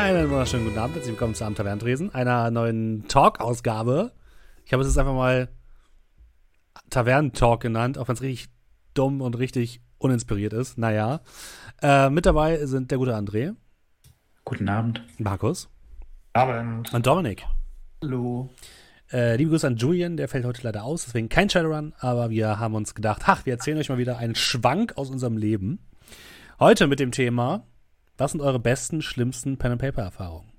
Einen wunderschönen guten Abend, herzlich willkommen zu Am Tavernentresen, einer neuen Talk-Ausgabe. Ich habe es jetzt einfach mal Tavernentalk genannt, auch wenn es richtig dumm und richtig uninspiriert ist. Naja. Äh, mit dabei sind der gute André. Guten Abend. Markus. Abend. Und Dominik. Hallo. Äh, liebe Grüße an Julian, der fällt heute leider aus, deswegen kein Shadowrun, aber wir haben uns gedacht, ach, wir erzählen euch mal wieder einen Schwank aus unserem Leben. Heute mit dem Thema, was sind eure besten, schlimmsten Pen-and-Paper-Erfahrungen?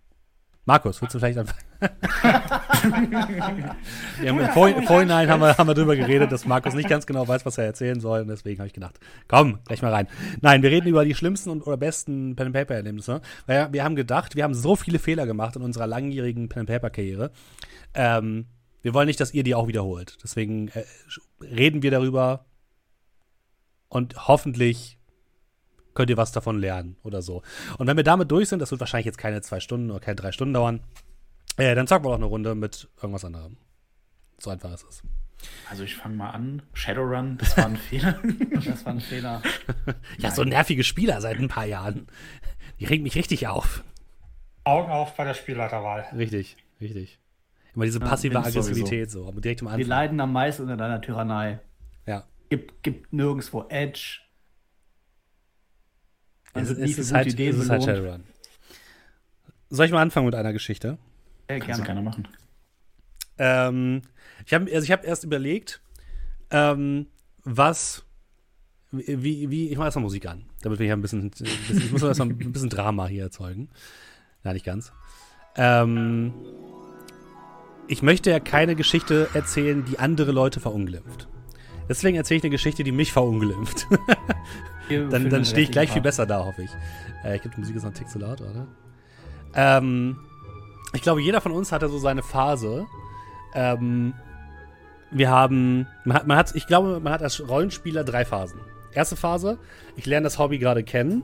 Markus, willst du vielleicht anfangen? im, Vor Vorhinein haben wir, haben wir darüber geredet, dass Markus nicht ganz genau weiß, was er erzählen soll. Und deswegen habe ich gedacht, komm, gleich mal rein. Nein, wir reden über die schlimmsten und oder besten Pen-and-Paper-Erlebnisse. Weil wir haben gedacht, wir haben so viele Fehler gemacht in unserer langjährigen Pen-and-Paper-Karriere. Ähm, wir wollen nicht, dass ihr die auch wiederholt. Deswegen äh, reden wir darüber und hoffentlich könnt ihr was davon lernen oder so. Und wenn wir damit durch sind, das wird wahrscheinlich jetzt keine zwei Stunden oder keine drei Stunden dauern, äh, dann zocken wir auch eine Runde mit irgendwas anderem. So einfach ist es. Also ich fange mal an. Shadowrun, das war ein Fehler. Das war ein Fehler. ja, so nervige Spieler seit ein paar Jahren. Die regen mich richtig auf. Augen auf bei der Spielleiterwahl. Richtig, richtig. Immer diese Ja, passive ich Aggressivität so, aber direkt am Wir Anfang. leiden am meisten unter deiner Tyrannei. Ja. Gibt, gibt nirgendwo Edge. Man Es, wird es, für ist halt, Ideen es ist halt. Shadowrun. Soll ich mal anfangen mit einer Geschichte? Sehr Kannst du gerne. gerne machen. Ähm, ich habe also ich hab erst überlegt, ähm, was, wie, wie, ich mache erstmal Musik an, damit wir hier ein bisschen, ein bisschen ich muss erstmal ein bisschen Drama hier erzeugen. Ja, nicht ganz. Ähm, ich möchte ja keine Geschichte erzählen, die andere Leute verunglimpft. Deswegen erzähle ich eine Geschichte, die mich verunglimpft. Dann dann stehe ich gleich viel besser da, hoffe ich. Äh, ich glaube, die Musik ist noch ein Tick zu laut, oder? Ähm, ich glaube, jeder von uns hatte so seine Phase. Ähm, wir haben, man hat, man hat, ich glaube, man hat als Rollenspieler drei Phasen. Erste Phase, ich lerne das Hobby gerade kennen.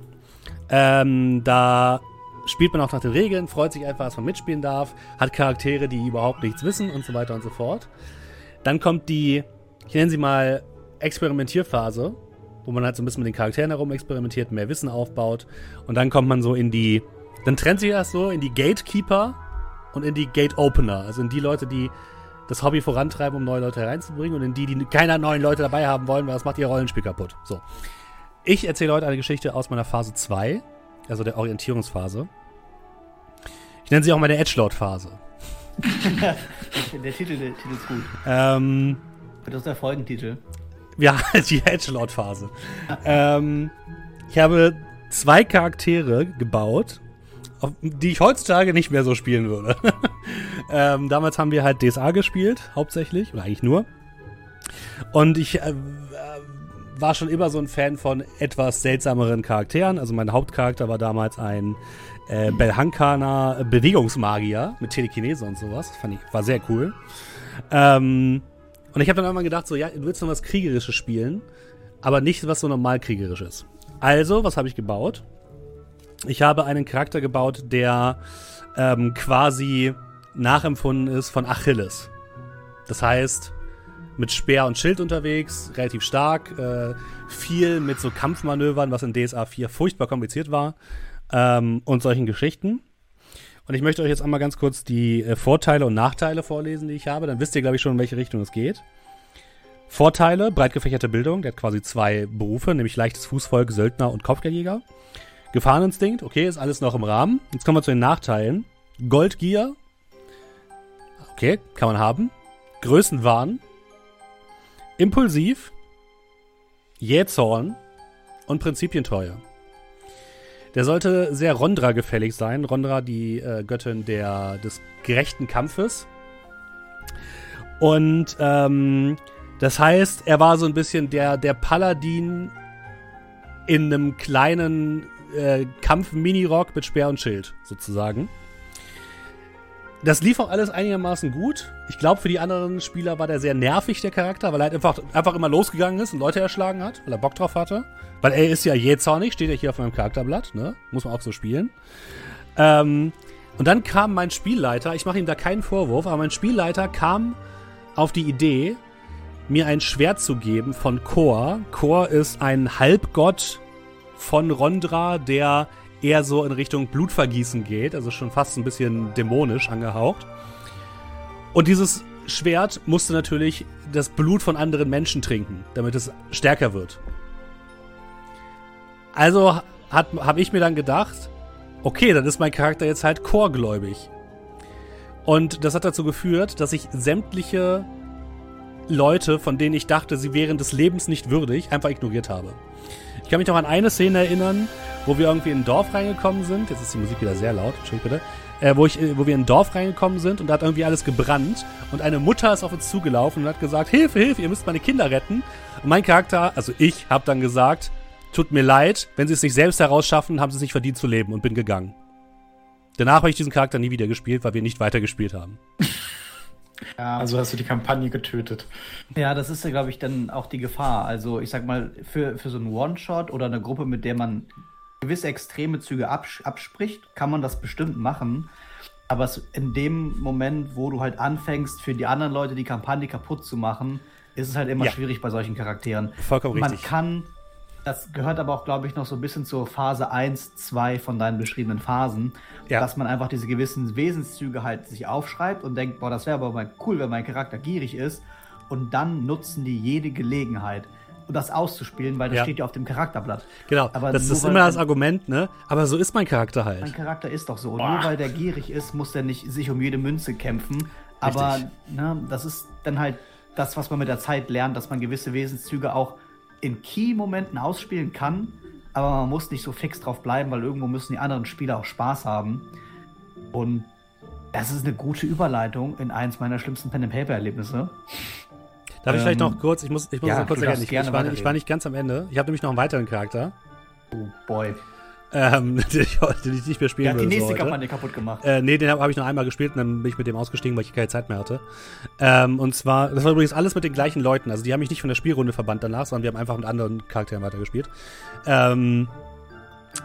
Ähm, da spielt man auch nach den Regeln, freut sich einfach, dass man mitspielen darf, hat Charaktere, die überhaupt nichts wissen und so weiter und so fort. Dann kommt die, ich nenne sie mal Experimentierphase, wo man halt so ein bisschen mit den Charakteren herum experimentiert, mehr Wissen aufbaut. Und dann kommt man so in die, dann trennt sich das so in die Gatekeeper und in die Gate Opener. Also in die Leute, die das Hobby vorantreiben, um neue Leute hereinzubringen und in die, die keine neuen Leute dabei haben wollen, weil das macht ihr Rollenspiel kaputt. So. Ich erzähle heute eine Geschichte aus meiner Phase 2, also der Orientierungsphase. Ich nenne sie auch meine Edgelord-Phase. Der Titel, der Titel ist gut. Ähm, Wird das der Folgentitel? Ja, die Edgelord-Phase. ähm, ich habe zwei Charaktere gebaut, auf, die ich heutzutage nicht mehr so spielen würde. ähm, damals haben wir halt DSA gespielt, hauptsächlich, oder eigentlich nur. Und ich äh, äh, war schon immer so ein Fan von etwas seltsameren Charakteren. Also mein Hauptcharakter war damals ein äh, Belhankana Bewegungsmagier mit Telekinese und sowas. Fand ich, war sehr cool. Ähm, und ich habe dann irgendwann gedacht, so, ja, du willst noch was Kriegerisches spielen, aber nicht was so normal Kriegerisches. Also, was habe ich gebaut? Ich habe einen Charakter gebaut, der ähm, quasi nachempfunden ist von Achilles. Das heißt, mit Speer und Schild unterwegs, relativ stark, äh, viel mit so Kampfmanövern, was in DSA 4 furchtbar kompliziert war, ähm, und solchen Geschichten. Und ich möchte euch jetzt einmal ganz kurz die äh, Vorteile und Nachteile vorlesen, die ich habe. Dann wisst ihr, glaube ich, schon, in welche Richtung es geht. Vorteile, breit gefächerte Bildung. Der hat quasi zwei Berufe, nämlich leichtes Fußvolk, Söldner und Kopfgeldjäger. Gefahreninstinkt, okay, ist alles noch im Rahmen. Jetzt kommen wir zu den Nachteilen. Goldgier, okay, kann man haben. Größenwahn. Impulsiv. Jähzorn. Und Prinzipientreue. Der sollte sehr Rondra gefällig sein. Rondra, die äh, Göttin der, des gerechten Kampfes. Und ähm, das heißt, er war so ein bisschen der, der Paladin in einem kleinen äh, Kampf-Minirock mit Speer und Schild, sozusagen. Das lief auch alles einigermaßen gut. Ich glaube, für die anderen Spieler war der sehr nervig, der Charakter, weil er halt einfach, einfach immer losgegangen ist und Leute erschlagen hat, weil er Bock drauf hatte. Weil er ist ja jähzornig, steht ja hier auf meinem Charakterblatt, ne? Muss man auch so spielen. Ähm, und dann kam mein Spielleiter, ich mache ihm da keinen Vorwurf, aber mein Spielleiter kam auf die Idee, mir ein Schwert zu geben von Kor. Kor ist ein Halbgott von Rondra, der eher so in Richtung Blutvergießen geht, also schon fast ein bisschen dämonisch angehaucht. Und dieses Schwert musste natürlich das Blut von anderen Menschen trinken, damit es stärker wird. Also habe ich mir dann gedacht, okay, dann ist mein Charakter jetzt halt chorgläubig. Und das hat dazu geführt, dass ich sämtliche Leute, von denen ich dachte, sie wären des Lebens nicht würdig, einfach ignoriert habe. Ich kann mich noch an eine Szene erinnern, wo wir irgendwie in ein Dorf reingekommen sind. Jetzt ist die Musik wieder sehr laut, Entschuldigung bitte. Äh, wo, ich, äh, wo wir in ein Dorf reingekommen sind und da hat irgendwie alles gebrannt und eine Mutter ist auf uns zugelaufen und hat gesagt, Hilfe, Hilfe, ihr müsst meine Kinder retten. Und mein Charakter, also ich, habe dann gesagt, tut mir leid, wenn sie es nicht selbst herausschaffen, haben sie es nicht verdient zu leben und bin gegangen. Danach habe ich diesen Charakter nie wieder gespielt, weil wir nicht weitergespielt haben. Ja. Also hast du die Kampagne getötet. Ja, das ist ja, glaube ich, dann auch die Gefahr. Also ich sag mal, für, für so einen One-Shot oder eine Gruppe, mit der man gewisse extreme Züge abs abspricht, kann man das bestimmt machen. Aber es, in dem Moment, wo du halt anfängst, für die anderen Leute die Kampagne kaputt zu machen, ist es halt immer Ja. schwierig bei solchen Charakteren. Vollkommen Man richtig. kann, das gehört aber auch, glaube ich, noch so ein bisschen zur Phase 1, 2 von deinen beschriebenen Phasen, Ja. dass man einfach diese gewissen Wesenszüge halt sich aufschreibt und denkt, boah, das wäre aber mal cool, wenn mein Charakter gierig ist. Und dann nutzen die jede Gelegenheit, um das auszuspielen, weil das Ja. steht ja auf dem Charakterblatt. Genau, Aber das ist immer das Argument, ne? Aber so ist mein Charakter Mein halt. Charakter ist doch so. Und Boah. nur weil der gierig ist, muss der nicht sich um jede Münze kämpfen. Aber Richtig. ne, das ist dann halt das, was man mit der Zeit lernt, dass man gewisse Wesenszüge auch in Key-Momenten ausspielen kann. Aber man muss nicht so fix drauf bleiben, weil irgendwo müssen die anderen Spieler auch Spaß haben. Und das ist eine gute Überleitung in eins meiner schlimmsten Pen-and-Paper-Erlebnisse. Darf ich vielleicht Ähm, noch kurz, ich muss, ich muss ja, noch kurz erklären, ich, gerne ich, war, ich war nicht ganz am Ende. Ich habe nämlich noch einen weiteren Charakter, Oh boy. Ähm, den, ich, ich nicht mehr spielen Der hat die so nächste heute. Kampagne kaputt gemacht. Äh, nee, den habe hab ich noch einmal gespielt und dann bin ich mit dem ausgestiegen, weil ich keine Zeit mehr hatte. Ähm, und zwar, das war übrigens alles mit den gleichen Leuten. Also die haben mich nicht von der Spielrunde verbannt danach, sondern wir haben einfach mit anderen Charakteren weitergespielt. Ähm,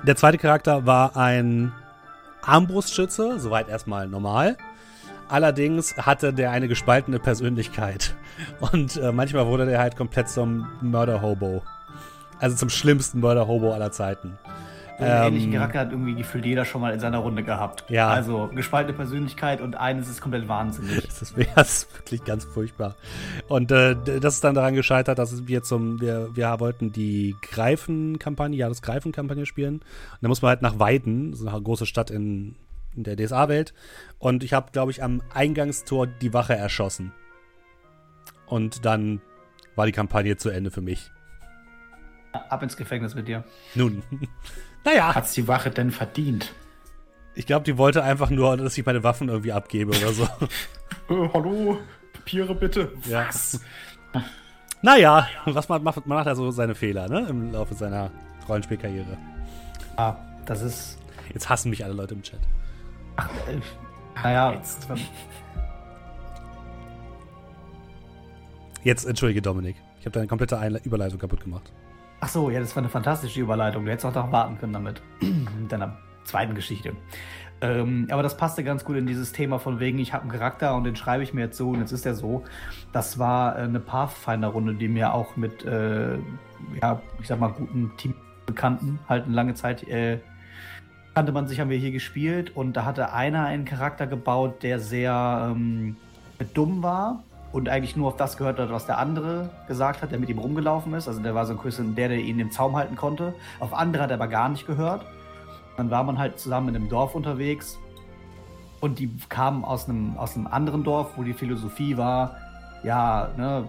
der zweite Charakter war ein Armbrustschütze, soweit erstmal normal. Allerdings hatte der eine gespaltene Persönlichkeit. Und äh, manchmal wurde der halt komplett zum Mörder-Hobo. Also zum schlimmsten Mörder-Hobo aller Zeiten. So einen Ähm, ähnlichen Charakter hat irgendwie gefühlt jeder schon mal in seiner Runde gehabt. Ja. Also gespaltene Persönlichkeit und eines ist komplett wahnsinnig. Das ist, wirklich ganz furchtbar. Und äh, das ist dann daran gescheitert, dass wir zum, wir, wir wollten die Greifen-Kampagne, ja, das Greifen-Kampagne spielen. Und da muss man halt nach Weiden, so eine große Stadt in, in der DSA-Welt. Und ich habe, glaube ich, am Eingangstor die Wache erschossen. Und dann war die Kampagne zu Ende für mich. Ab ins Gefängnis mit dir. Nun, naja, Hat's die Wache denn verdient? ich glaube, die wollte einfach nur, dass ich meine Waffen irgendwie abgebe oder so. Äh, hallo, Papiere bitte. Ja. Was? naja, was man macht, man macht also seine Fehler, ne? Im Laufe seiner Rollenspielkarriere. Ah, das ist. Jetzt hassen mich alle Leute im Chat. Äh, naja, Jetzt. Jetzt entschuldige Dominik. Ich habe deine komplette Einle Überleitung kaputt gemacht. Ach so, ja, das war eine fantastische Überleitung. Du hättest auch noch warten können damit. mit deiner zweiten Geschichte. Ähm, aber das passte ganz gut in dieses Thema von wegen, ich habe einen Charakter und den schreibe ich mir jetzt so und jetzt ist er so. Das war äh, eine Pathfinder-Runde, die mir auch mit, äh, ja, ich sag mal, guten Teambekannten halt eine lange Zeit äh, kannte man sich, haben wir hier gespielt und da hatte einer einen Charakter gebaut, der sehr ähm, dumm war und eigentlich nur auf das gehört hat, was der andere gesagt hat, der mit ihm rumgelaufen ist. Also der war so ein bisschen der, der ihn im Zaum halten konnte. Auf andere hat er aber gar nicht gehört. Dann war man halt zusammen in einem Dorf unterwegs und die kamen aus einem, aus einem anderen Dorf, wo die Philosophie war, ja, ne,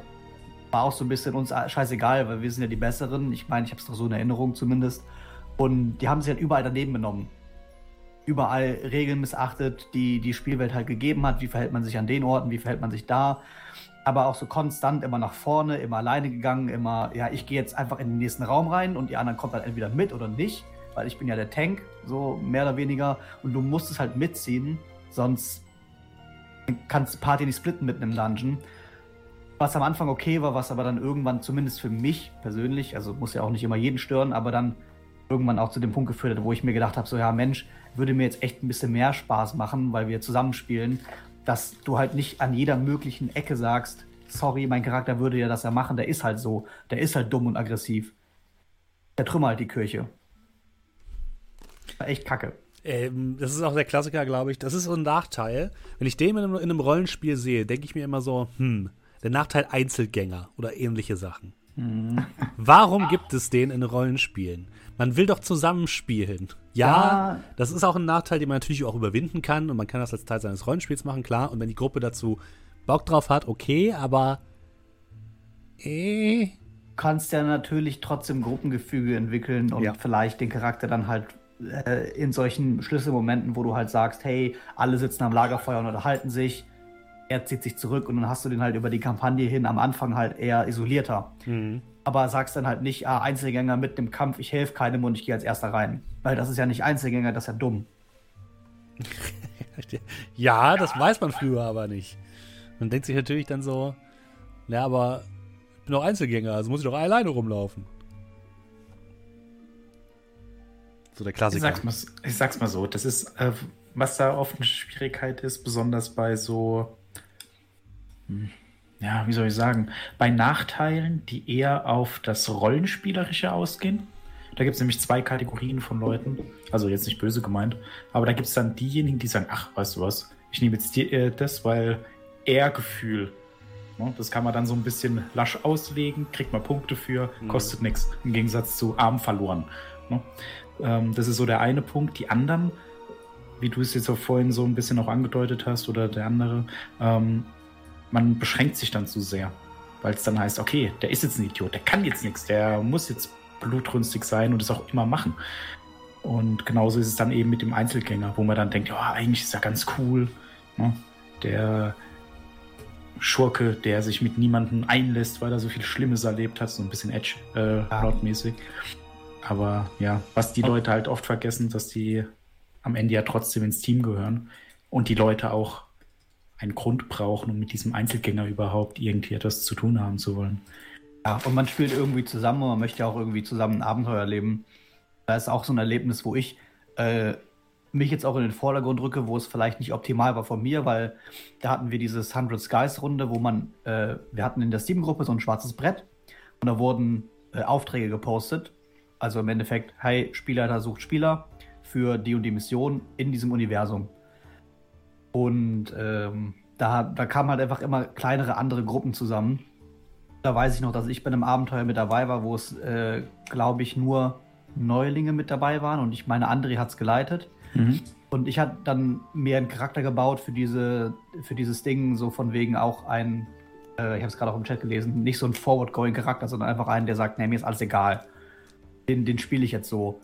war auch so ein bisschen uns scheißegal, weil wir sind ja die Besseren. Ich meine, ich habe es doch so in Erinnerung zumindest. Und die haben sich halt überall daneben genommen. Überall Regeln missachtet, die die Spielwelt halt gegeben hat. Wie verhält man sich an den Orten, wie verhält man sich da. Aber auch so konstant immer nach vorne, immer alleine gegangen, immer, ja, ich gehe jetzt einfach in den nächsten Raum rein und die anderen kommen dann entweder mit oder nicht, weil ich bin ja der Tank, so mehr oder weniger. Und du musst es halt mitziehen, sonst kannst du Party nicht splitten mitten im Dungeon. Was am Anfang okay war, was aber dann irgendwann zumindest für mich persönlich, also muss ja auch nicht immer jeden stören, aber dann irgendwann auch zu dem Punkt geführt hat, wo ich mir gedacht habe, so ja Mensch, würde mir jetzt echt ein bisschen mehr Spaß machen, weil wir zusammenspielen, dass du halt nicht an jeder möglichen Ecke sagst, sorry, mein Charakter würde ja das ja machen, der ist halt so, der ist halt dumm und aggressiv. Der trümmert halt die Kirche. Echt kacke. Ähm, das ist auch der Klassiker, glaube ich. Das ist so ein Nachteil. Wenn ich den in einem, in einem Rollenspiel sehe, denke ich mir immer so, hm, der Nachteil Einzelgänger oder ähnliche Sachen. Warum gibt es den in Rollenspielen? Man will doch zusammenspielen. Ja, Ja. das ist auch ein Nachteil, den man natürlich auch überwinden kann und man kann das als Teil seines Rollenspiels machen, klar. Und wenn die Gruppe dazu Bock drauf hat, okay, aber äh, kannst ja natürlich trotzdem Gruppengefüge entwickeln und Ja. vielleicht den Charakter dann halt äh, in solchen Schlüsselmomenten, wo du halt sagst, hey, alle sitzen am Lagerfeuer und unterhalten sich, er zieht sich zurück und dann hast du den halt über die Kampagne hin am Anfang halt eher isolierter. Aber sagst dann halt nicht, ah, Einzelgänger mit dem Kampf, ich helfe keinem und ich gehe als erster rein. Weil das ist ja nicht Einzelgänger, das ist ja dumm. ja, das weiß man früher aber nicht. Man denkt sich natürlich dann so, ja, aber ich bin doch Einzelgänger, also muss ich doch alleine rumlaufen. So der Ich Klassiker. sag's, mal, ich sag's mal so, das ist, äh, was da oft eine Schwierigkeit ist, besonders bei so, ja, wie soll ich sagen, bei Nachteilen, die eher auf das Rollenspielerische ausgehen. Da gibt es nämlich zwei Kategorien von Leuten, also jetzt nicht böse gemeint, aber da gibt es dann diejenigen, die sagen, ach, weißt du was, ich nehme jetzt die, äh, das, weil Ehrgefühl, ne, das kann man dann so ein bisschen lasch auslegen, kriegt man Punkte für, kostet nichts, im Gegensatz zu arm verloren. Ne? Ähm, das ist so der eine Punkt. Die anderen, wie du es jetzt auch vorhin so ein bisschen auch angedeutet hast, oder der andere, ähm, man beschränkt sich dann zu sehr. Weil es dann heißt, okay, der ist jetzt ein Idiot, der kann jetzt nichts, der muss jetzt blutrünstig sein und es auch immer machen. Und genauso ist es dann eben mit dem Einzelgänger, wo man dann denkt, ja, eigentlich ist er ganz cool. Ne? Der Schurke, der sich mit niemandem einlässt, weil er so viel Schlimmes erlebt hat, so ein bisschen Edge-Plot-mäßig. Aber ja, was die Leute halt oft vergessen, dass die am Ende ja trotzdem ins Team gehören und die Leute auch einen Grund brauchen, um mit diesem Einzelgänger überhaupt irgendwie etwas zu tun haben zu wollen. Ja, und man spielt irgendwie zusammen und man möchte auch irgendwie zusammen ein Abenteuer erleben. Da ist auch so ein Erlebnis, wo ich äh, mich jetzt auch in den Vordergrund rücke, wo es vielleicht nicht optimal war von mir, weil da hatten wir dieses 100 Skies Runde, wo man, äh, wir hatten in der Steam-Gruppe so ein schwarzes Brett und da wurden äh, Aufträge gepostet. Also im Endeffekt, hey, Spielleiter sucht Spieler für die und die Mission in diesem Universum. Und ähm, da, da kamen halt einfach immer kleinere andere Gruppen zusammen. Da weiß ich noch, dass ich bei einem Abenteuer mit dabei war, wo es, äh, glaube ich, nur Neulinge mit dabei waren und ich meine, André hat es geleitet. Und ich hatte dann mir einen Charakter gebaut für, diese, für dieses Ding, so von wegen auch ein, äh, ich habe es gerade auch im Chat gelesen, nicht so ein Forward-Going-Charakter, sondern einfach einen, der sagt, nee, mir ist alles egal. Den, den spiele ich jetzt so.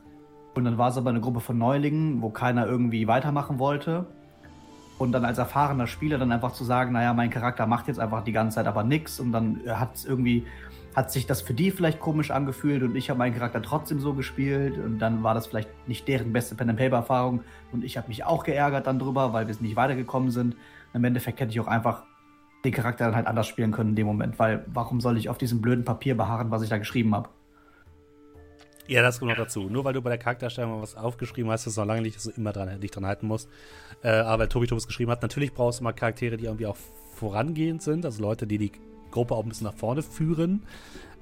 Und dann war es aber eine Gruppe von Neulingen, wo keiner irgendwie weitermachen wollte. Und dann als erfahrener Spieler dann einfach zu sagen, naja, mein Charakter macht jetzt einfach die ganze Zeit aber nichts und dann hat es irgendwie, hat sich das für die vielleicht komisch angefühlt und ich habe meinen Charakter trotzdem so gespielt und dann war das vielleicht nicht deren beste Pen-and-Paper-Erfahrung und ich habe mich auch geärgert dann drüber, weil wir es nicht weitergekommen sind. Im Endeffekt hätte ich auch einfach den Charakter dann halt anders spielen können in dem Moment, weil warum soll ich auf diesem blöden Papier beharren, was ich da geschrieben habe? Ja, das kommt noch dazu. Nur weil du bei der Charakterstellung mal was aufgeschrieben hast, ist es noch lange nicht, dass du immer dran, dich dran halten musst. Äh, aber weil Tobi Tobis geschrieben hat, natürlich brauchst du mal Charaktere, die irgendwie auch vorangehend sind, also Leute, die die Gruppe auch ein bisschen nach vorne führen.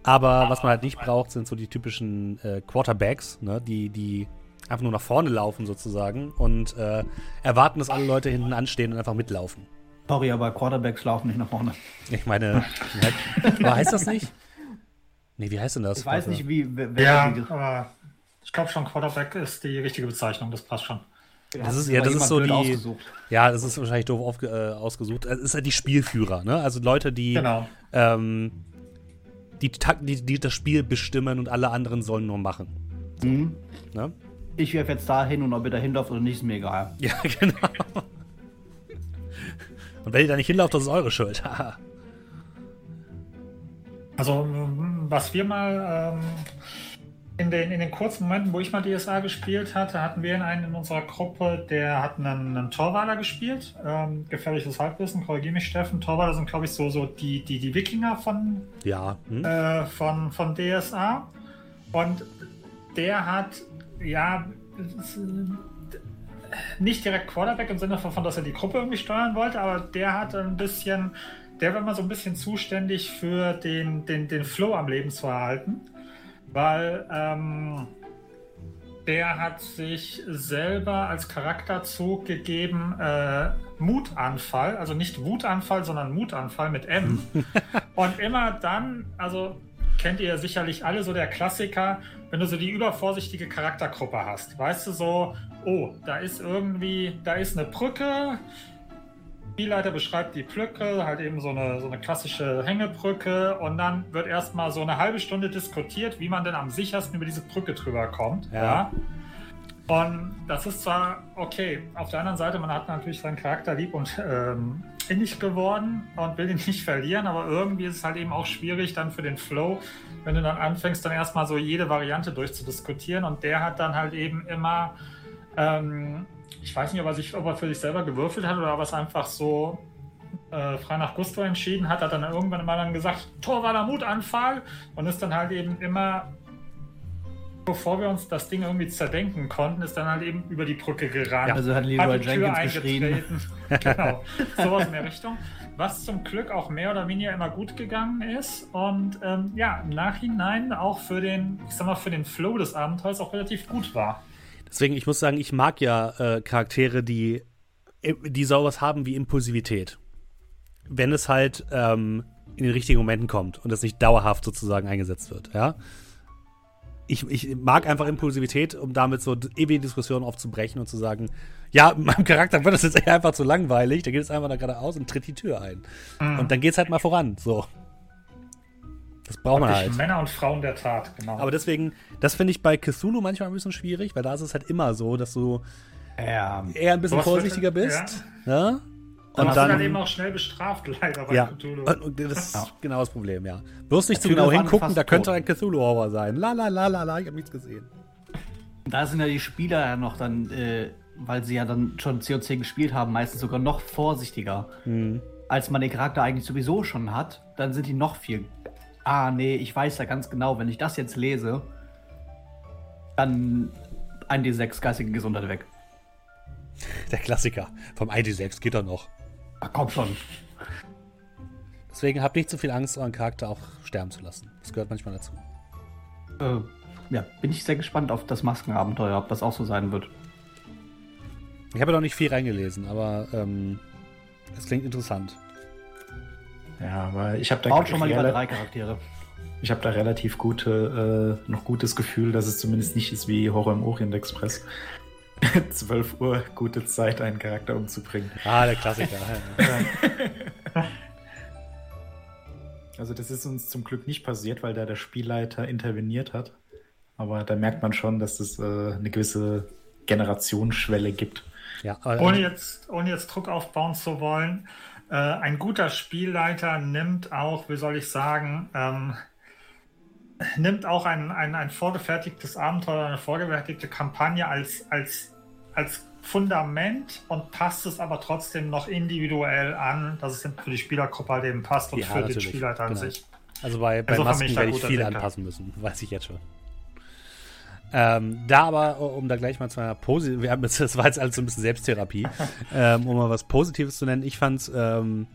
Aber was man halt nicht braucht, sind so die typischen äh, Quarterbacks, ne? die, die einfach nur nach vorne laufen sozusagen und äh, erwarten, dass alle Leute hinten anstehen und einfach mitlaufen. Sorry, aber Quarterbacks laufen nicht nach vorne. Ich meine, aber heißt das nicht? Nee, wie heißt denn das? Ich weiß nicht, wie. wer- Ja, die- aber ich glaube schon, Quarterback ist die richtige Bezeichnung, das passt schon. Das ist- ja, das ist so die- ausgesucht. Ja, das ist wahrscheinlich doof aufge, äh, ausgesucht. Es ist halt die Spielführer, ne? Also Leute, die, Genau. ähm, die, die, die das Spiel bestimmen und alle anderen sollen nur machen. Mhm. Ne? Ich werfe jetzt da hin und ob ihr da hinlauft oder nicht, ist mir egal. Ja, genau. Und wenn ihr da nicht hinlauft, das ist eure Schuld. Also, mm, was wir mal ähm, in, den, in den kurzen Momenten, wo ich mal DSA gespielt hatte, hatten wir einen in unserer Gruppe, der hat einen, einen Torwaler gespielt. Ähm, gefährliches Halbwissen, korrigiere mich, Steffen. Torwaler sind, glaube ich, so, so die, die, die Wikinger von, ja. Hm? äh, von, von DSA. Und der hat, ja, äh, nicht direkt Quarterback im Sinne von, dass er die Gruppe irgendwie steuern wollte, aber der hat ein bisschen, der war mal so ein bisschen zuständig für den, den, den Flow am Leben zu erhalten. Weil ähm, der hat sich selber als Charakterzug gegeben äh, Mutanfall, also nicht Wutanfall, sondern Mutanfall mit M. Und immer dann, also kennt ihr sicherlich alle so der Klassiker, wenn du so die übervorsichtige Charaktergruppe hast. Weißt du so, oh, da ist irgendwie, da ist eine Brücke. Spielleiter beschreibt die Brücke, halt eben so eine, so eine klassische Hängebrücke und dann wird erstmal so eine halbe Stunde diskutiert, wie man denn am sichersten über diese Brücke drüber kommt. Ja. ja. Und das ist zwar okay, auf der anderen Seite, man hat natürlich seinen Charakter lieb und ähm, innig geworden und will ihn nicht verlieren, aber irgendwie ist es halt eben auch schwierig dann für den Flow, wenn du dann anfängst, dann erstmal so jede Variante durchzudiskutieren und der hat dann halt eben immer, ähm, ich weiß nicht, ob er, sich, ob er für sich selber gewürfelt hat oder ob er es einfach so äh, frei nach Gusto entschieden hat, hat dann irgendwann mal dann gesagt, Torwaler Mutanfall und ist dann halt eben immer bevor wir uns das Ding irgendwie zerdenken konnten, ist dann halt eben über die Brücke gerannt. Ja, also hat Leroy Jenkins geschrien. genau, sowas in der Richtung. Was zum Glück auch mehr oder weniger immer gut gegangen ist und ähm, ja, im Nachhinein auch für den, ich sag mal, für den Flow des Abenteuers auch relativ gut war. Deswegen, ich muss sagen, ich mag ja äh, Charaktere, die, die sowas haben wie Impulsivität. Wenn es halt ähm, in den richtigen Momenten kommt und es nicht dauerhaft sozusagen eingesetzt wird, ja ich, ich mag einfach Impulsivität, um damit so ewige Diskussionen aufzubrechen und zu sagen, ja, meinem Charakter wird das jetzt einfach zu langweilig, der geht jetzt einfach da geradeaus und tritt die Tür ein. Mhm. Und dann geht's halt mal voran, so. Das braucht man halt. Männer und Frauen der Tat, genau. Aber deswegen, das finde ich bei Cthulhu manchmal ein bisschen schwierig, weil da ist es halt immer so, dass du ja. eher ein bisschen vorsichtiger bist. Ja. ja? Und dann, dann eben auch schnell bestraft, leider bei ja. Cthulhu. Und das ist ja. genau das Problem, ja. Bloß nicht zu genau hingucken, da könnte ein Cthulhu-Horror sein. La la la la la, ich hab nichts gesehen. Da sind ja die Spieler ja noch dann, äh, weil sie ja dann schon COC gespielt haben, meistens sogar noch vorsichtiger. Mhm. Als man den Charakter eigentlich sowieso schon hat, dann sind die noch viel. Ah, nee, ich weiß ja ganz genau, wenn ich das jetzt lese, dann ein D6 geistige Gesundheit weg. Der Klassiker. Vom ID6 geht doch noch. Ach, komm schon. Deswegen habt nicht zu viel Angst, euren Charakter auch sterben zu lassen. Das gehört manchmal dazu. Äh, ja, bin ich sehr gespannt auf das Maskenabenteuer, ob das auch so sein wird. Ich habe noch nicht viel reingelesen, aber ähm, es klingt interessant. Ja, aber ich habe da Baut schon mal lieber drei Charaktere. Ich habe da relativ gute, äh, noch gutes Gefühl, dass es zumindest nicht ist wie Horror im Orient Express. 12 Uhr, gute Zeit, einen Charakter umzubringen. Ah, der Klassiker. also das ist uns zum Glück nicht passiert, weil da der Spielleiter interveniert hat. Aber da merkt man schon, dass es äh, eine gewisse Generationsschwelle gibt. Ja, ohne, jetzt, ohne jetzt Druck aufbauen zu wollen, äh, ein guter Spielleiter nimmt auch, wie soll ich sagen, ähm, nimmt auch ein, ein, ein vorgefertigtes Abenteuer, eine vorgefertigte Kampagne als, als, als Fundament und passt es aber trotzdem noch individuell an, dass es für die Spielergruppe halt eben passt und ja, für natürlich. den Spieler an genau. sich. Also bei, bei Masken werde ich viel Denker. anpassen müssen, weiß ich jetzt schon. Ähm, da aber, um da gleich mal zu einer Posi wir haben jetzt, das war jetzt alles so ein bisschen Selbsttherapie, ähm, um mal was Positives zu nennen. Ich fand ähm,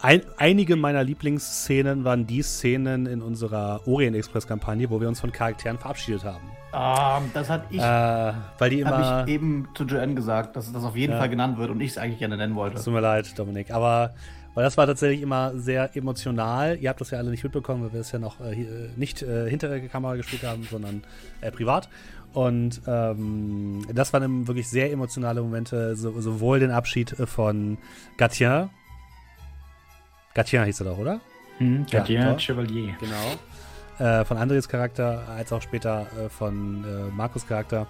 ein, einige meiner Lieblingsszenen waren die Szenen in unserer Orient Express-Kampagne, wo wir uns von Charakteren verabschiedet haben. Um, das hat ich, äh, weil die immer, ich eben zu Joanne gesagt, dass das auf jeden ja. Fall genannt wird und ich es eigentlich gerne nennen wollte. Tut mir leid, Dominik, aber weil das war tatsächlich immer sehr emotional. Ihr habt das ja alle nicht mitbekommen, weil wir es ja noch äh, nicht äh, hinter der Kamera gespielt haben, sondern äh, privat. Und ähm, das waren wirklich sehr emotionale Momente, so, sowohl den Abschied von Gatien, Gatien hieß er doch, oder? Mhm, Gatien ja, Chevalier. Genau. Äh, von Andres Charakter, als auch später äh, von äh, Markus Charakter.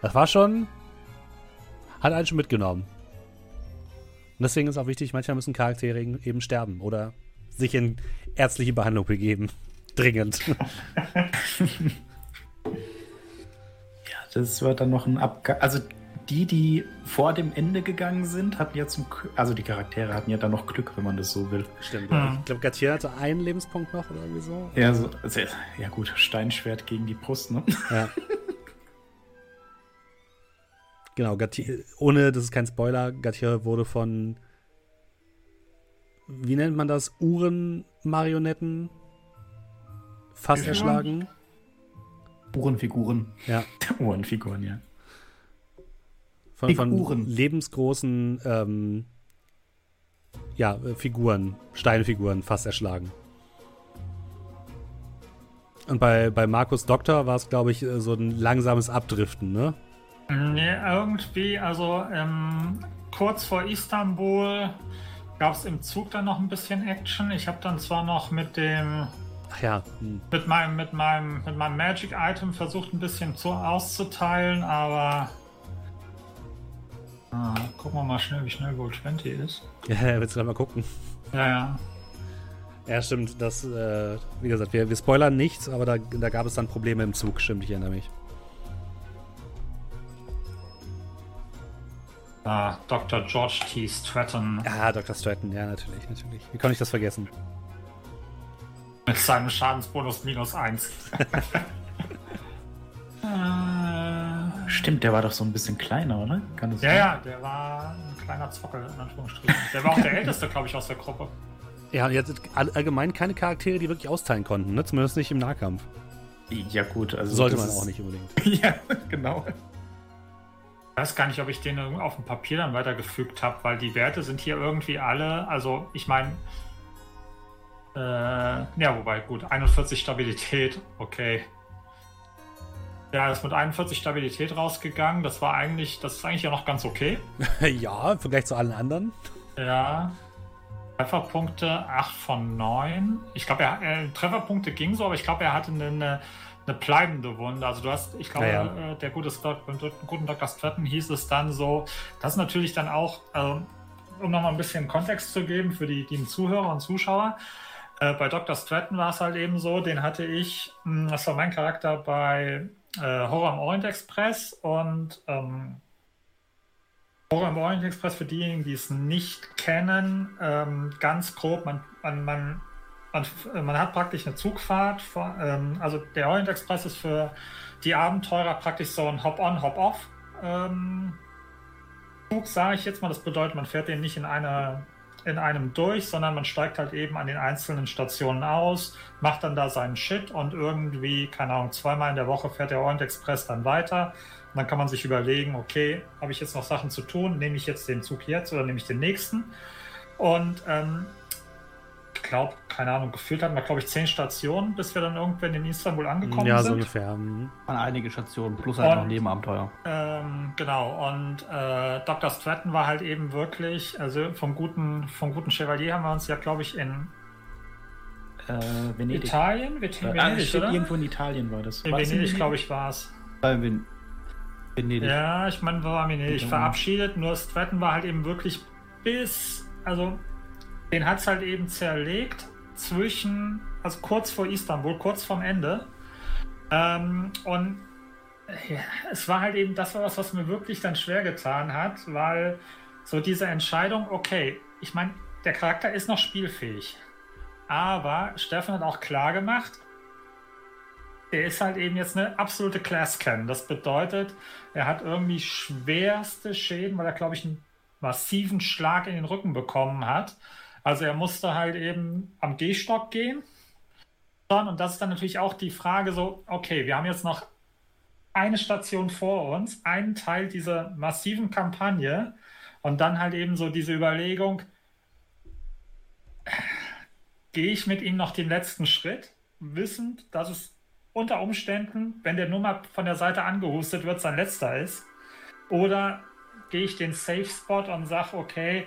Das war schon. Hat einen schon mitgenommen. Und deswegen ist auch wichtig, manchmal müssen Charaktere eben sterben oder sich in ärztliche Behandlung begeben. Dringend. ja, das wird dann noch ein Abgang. Also die, die vor dem Ende gegangen sind, hatten ja zum, also die Charaktere hatten ja dann noch Glück, wenn man das so will. Stimmt. Ja. Ich glaube, Gautier hatte einen Lebenspunkt noch oder irgendwie so. Ja, so, ja gut, Steinschwert gegen die Brust, ne? Ja. genau, Gautier, ohne, das ist kein Spoiler, Gautier wurde von, wie nennt man das, Uhrenmarionetten fast erschlagen. Uhrenfiguren. Ja. Uhrenfiguren, ja. Von, von lebensgroßen ähm, ja, Figuren, Steinfiguren fast erschlagen. Und bei, bei Markus Doktor war es, glaube ich, äh, so ein langsames Abdriften, ne? Nee, irgendwie, also ähm, kurz vor Istanbul gab es im Zug dann noch ein bisschen Action. Ich habe dann zwar noch mit dem Ach ja, hm. mit meinem mit meinem mit meinem Magic Item versucht ein bisschen zu auszuteilen, aber ah, gucken wir mal schnell, wie schnell Gold 20 ist. ja willst du da mal gucken? Ja, ja. Ja, stimmt, das, äh, wie gesagt, wir, wir spoilern nichts, aber da, da gab es dann Probleme im Zug, stimmt, ich erinnere mich. Ah, Dr. George T. Stratton Ja, Dr. Stratton, ja, natürlich, natürlich. Wie konnte ich das vergessen? mit seinem Schadensbonus minus 1. äh, Stimmt, der war doch so ein bisschen kleiner, oder? Kann das ja, sein? ja, der war ein kleiner Zockel, in Anführungsstrichen. Der war auch der älteste, glaube ich, aus der Gruppe. Ja, und jetzt all, allgemein keine Charaktere, die wirklich austeilen konnten, ne? Zumindest nicht im Nahkampf. Ja, gut. Also Sollte man auch nicht unbedingt. ja, genau. Ich weiß gar nicht, ob ich den auf dem Papier dann weitergefügt habe, weil die Werte sind hier irgendwie alle, also ich meine, äh, ja, wobei, gut, 41 Stabilität, okay. Ja, ist mit 41 Stabilität rausgegangen. Das war eigentlich, das ist eigentlich ja noch ganz okay. ja, im Vergleich zu allen anderen. Ja. Trefferpunkte 8 von 9. Ich glaube, er, er Trefferpunkte ging so, aber ich glaube, er hatte eine, eine, bleibende Wunde. Also du hast, ich glaube, Ja, äh, der gute Strat, beim dritten- guten Dr. Stratton hieß es dann so, das ist natürlich dann auch, also, um nochmal ein bisschen Kontext zu geben für die, die Zuhörer und Zuschauer. Äh, bei Dr. Stratton war es halt eben so, den hatte ich, mh, das war mein Charakter bei äh, Horror am Orient Express und ähm, Horror im Orient Express für diejenigen, die es nicht kennen, ähm, ganz grob, man, man, man, man, man hat praktisch eine Zugfahrt. Von, ähm, also der Orient Express ist für die Abenteurer praktisch so ein Hop-on, Hop-off ähm, Zug, sage ich jetzt mal. Das bedeutet, man fährt den nicht in, einer, in einem durch, sondern man steigt halt eben an den einzelnen Stationen aus, macht dann da seinen Shit und irgendwie, keine Ahnung, zweimal in der Woche fährt der Orient Express dann weiter. Und dann kann man sich überlegen, okay, habe ich jetzt noch Sachen zu tun? Nehme ich jetzt den Zug jetzt oder nehme ich den nächsten? Und ähm, ich glaube, keine Ahnung, gefühlt hatten wir, glaube ich, zehn Stationen, bis wir dann irgendwann in Istanbul angekommen ja, so sind. ungefähr. hm. An einige Stationen, plus halt Und- noch Nebenabenteuer. Ähm, genau, und äh, Dr. Stratton war halt eben wirklich, also vom guten, vom guten Chevalier haben wir uns ja, glaube ich, in Äh, Venedig. Italien, wir Ah, Venedig, steht oder? irgendwo in Italien war das. In Venedig, glaube ich, war es. Ven- Venedig. Ja, ich meine, wir waren Venedig Genau. verabschiedet, nur Stratton war halt eben wirklich bis, also den hat es halt eben zerlegt zwischen, also kurz vor Istanbul, kurz vorm Ende. Ähm, und ja, es war halt eben, das war was, was mir wirklich dann schwer getan hat, weil so diese Entscheidung, okay, ich meine, der Charakter ist noch spielfähig. Aber Steffen hat auch klar gemacht, er ist halt eben jetzt eine absolute Class-Can. Das bedeutet, er hat irgendwie schwerste Schäden, weil er, glaube ich, einen massiven Schlag in den Rücken bekommen hat. Also er musste halt eben am Gehstock gehen. Und das ist dann natürlich auch die Frage so, okay, wir haben jetzt noch eine Station vor uns, einen Teil dieser massiven Kampagne und dann halt eben so diese Überlegung, gehe ich mit ihm noch den letzten Schritt, wissend, dass es unter Umständen, wenn der nur mal von der Seite angehustet wird, sein letzter ist? Oder gehe ich den Safe Spot und sage, okay,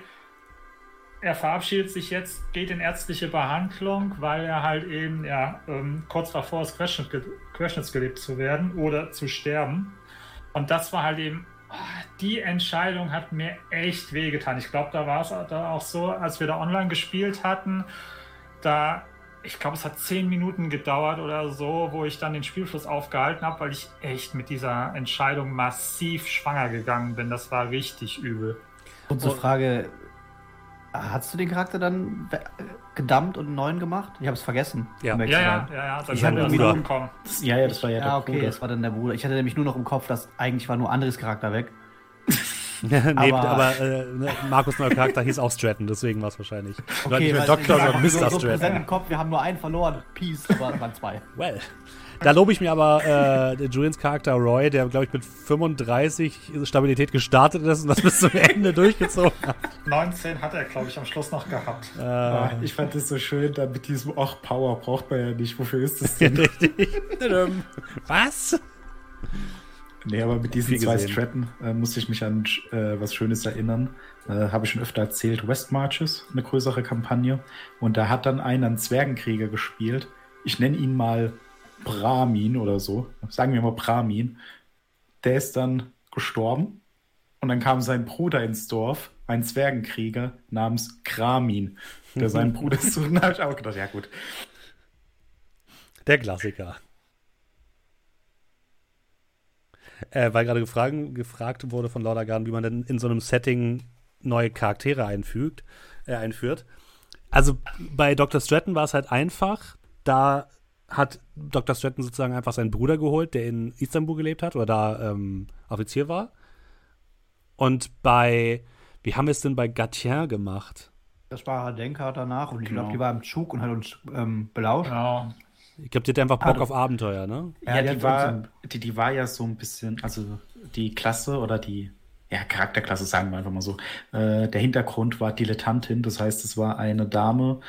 er verabschiedet sich jetzt, geht in ärztliche Behandlung, weil er halt eben ja, ähm, kurz davor ist, querschnitt, querschnittsgelebt zu werden oder zu sterben. Und das war halt eben, ah, die Entscheidung hat mir echt wehgetan. Ich glaube, da war es da auch so, als wir da online gespielt hatten, da, ich glaube, es hat zehn Minuten gedauert oder so, wo ich dann den Spielfluss aufgehalten habe, weil ich echt mit dieser Entscheidung massiv schwanger gegangen bin. Das war richtig übel. Und zur Frage, hast du den Charakter dann we- gedumpt und einen neuen gemacht? Ich habe es vergessen. Ja. Ja, ja, ja, ja, Ich ist irgendwie- umgekommen. Ja, ja, das war ja, der okay, Bruder. das war dann der Bruder. Ich hatte nämlich nur noch im Kopf, dass eigentlich war nur Andres Charakter weg. nee, aber, Aber- äh, ne, Markus' neuer Charakter hieß auch Stratton, deswegen war es wahrscheinlich. Okay, nicht mehr weil Doktor, sondern so, Mr. so präsent Stratton. im Kopf, wir haben nur einen verloren. Peace, aber es waren zwei. Well. Da lobe ich mir aber äh, Julians Charakter Roy, der, glaube ich, mit 35 Stabilität gestartet ist und das bis zum Ende durchgezogen hat. 19 hat er, glaube ich, am Schluss noch gehabt. Äh, Ah, ich fand das so schön, da mit diesem, ach, Power braucht man ja nicht. Wofür ist das denn? richtig. Was? nee, aber mit diesen zwei. Stratten äh, musste ich mich an äh, was Schönes erinnern. Äh, Habe ich schon öfter erzählt. West Marches, eine größere Kampagne. Und da hat dann einer einen Zwergenkrieger gespielt. Ich nenne ihn mal Brahmin oder so. Sagen wir mal Brahmin. Der ist dann gestorben. Und dann kam sein Bruder ins Dorf, ein Zwergenkrieger namens Kramin, der seinen Bruder sucht. Da habe ich auch gedacht, ja gut. Der Klassiker. Äh, weil gerade gefragt, gefragt wurde von Laudergarn, wie man denn in so einem Setting neue Charaktere einfügt, äh, einführt. Also bei Dr. Stratton war es halt einfach. Da hat Dr. Stratton sozusagen einfach seinen Bruder geholt, der in Istanbul gelebt hat oder da ähm, Offizier war. Und bei, wie haben wir es denn bei Gatien gemacht? Das war Denker danach und ich Genau. glaube, die war im Zug und hat uns ähm, belauscht. Genau. Ich glaube, die hat einfach Bock Ah, auf Abenteuer, ne? Ja, Ja, die die, war, die, die war ja so ein bisschen, also die Klasse oder die ja, Charakterklasse, sagen wir einfach mal so. Äh, der Hintergrund war Dilettantin, das heißt, es war eine Dame,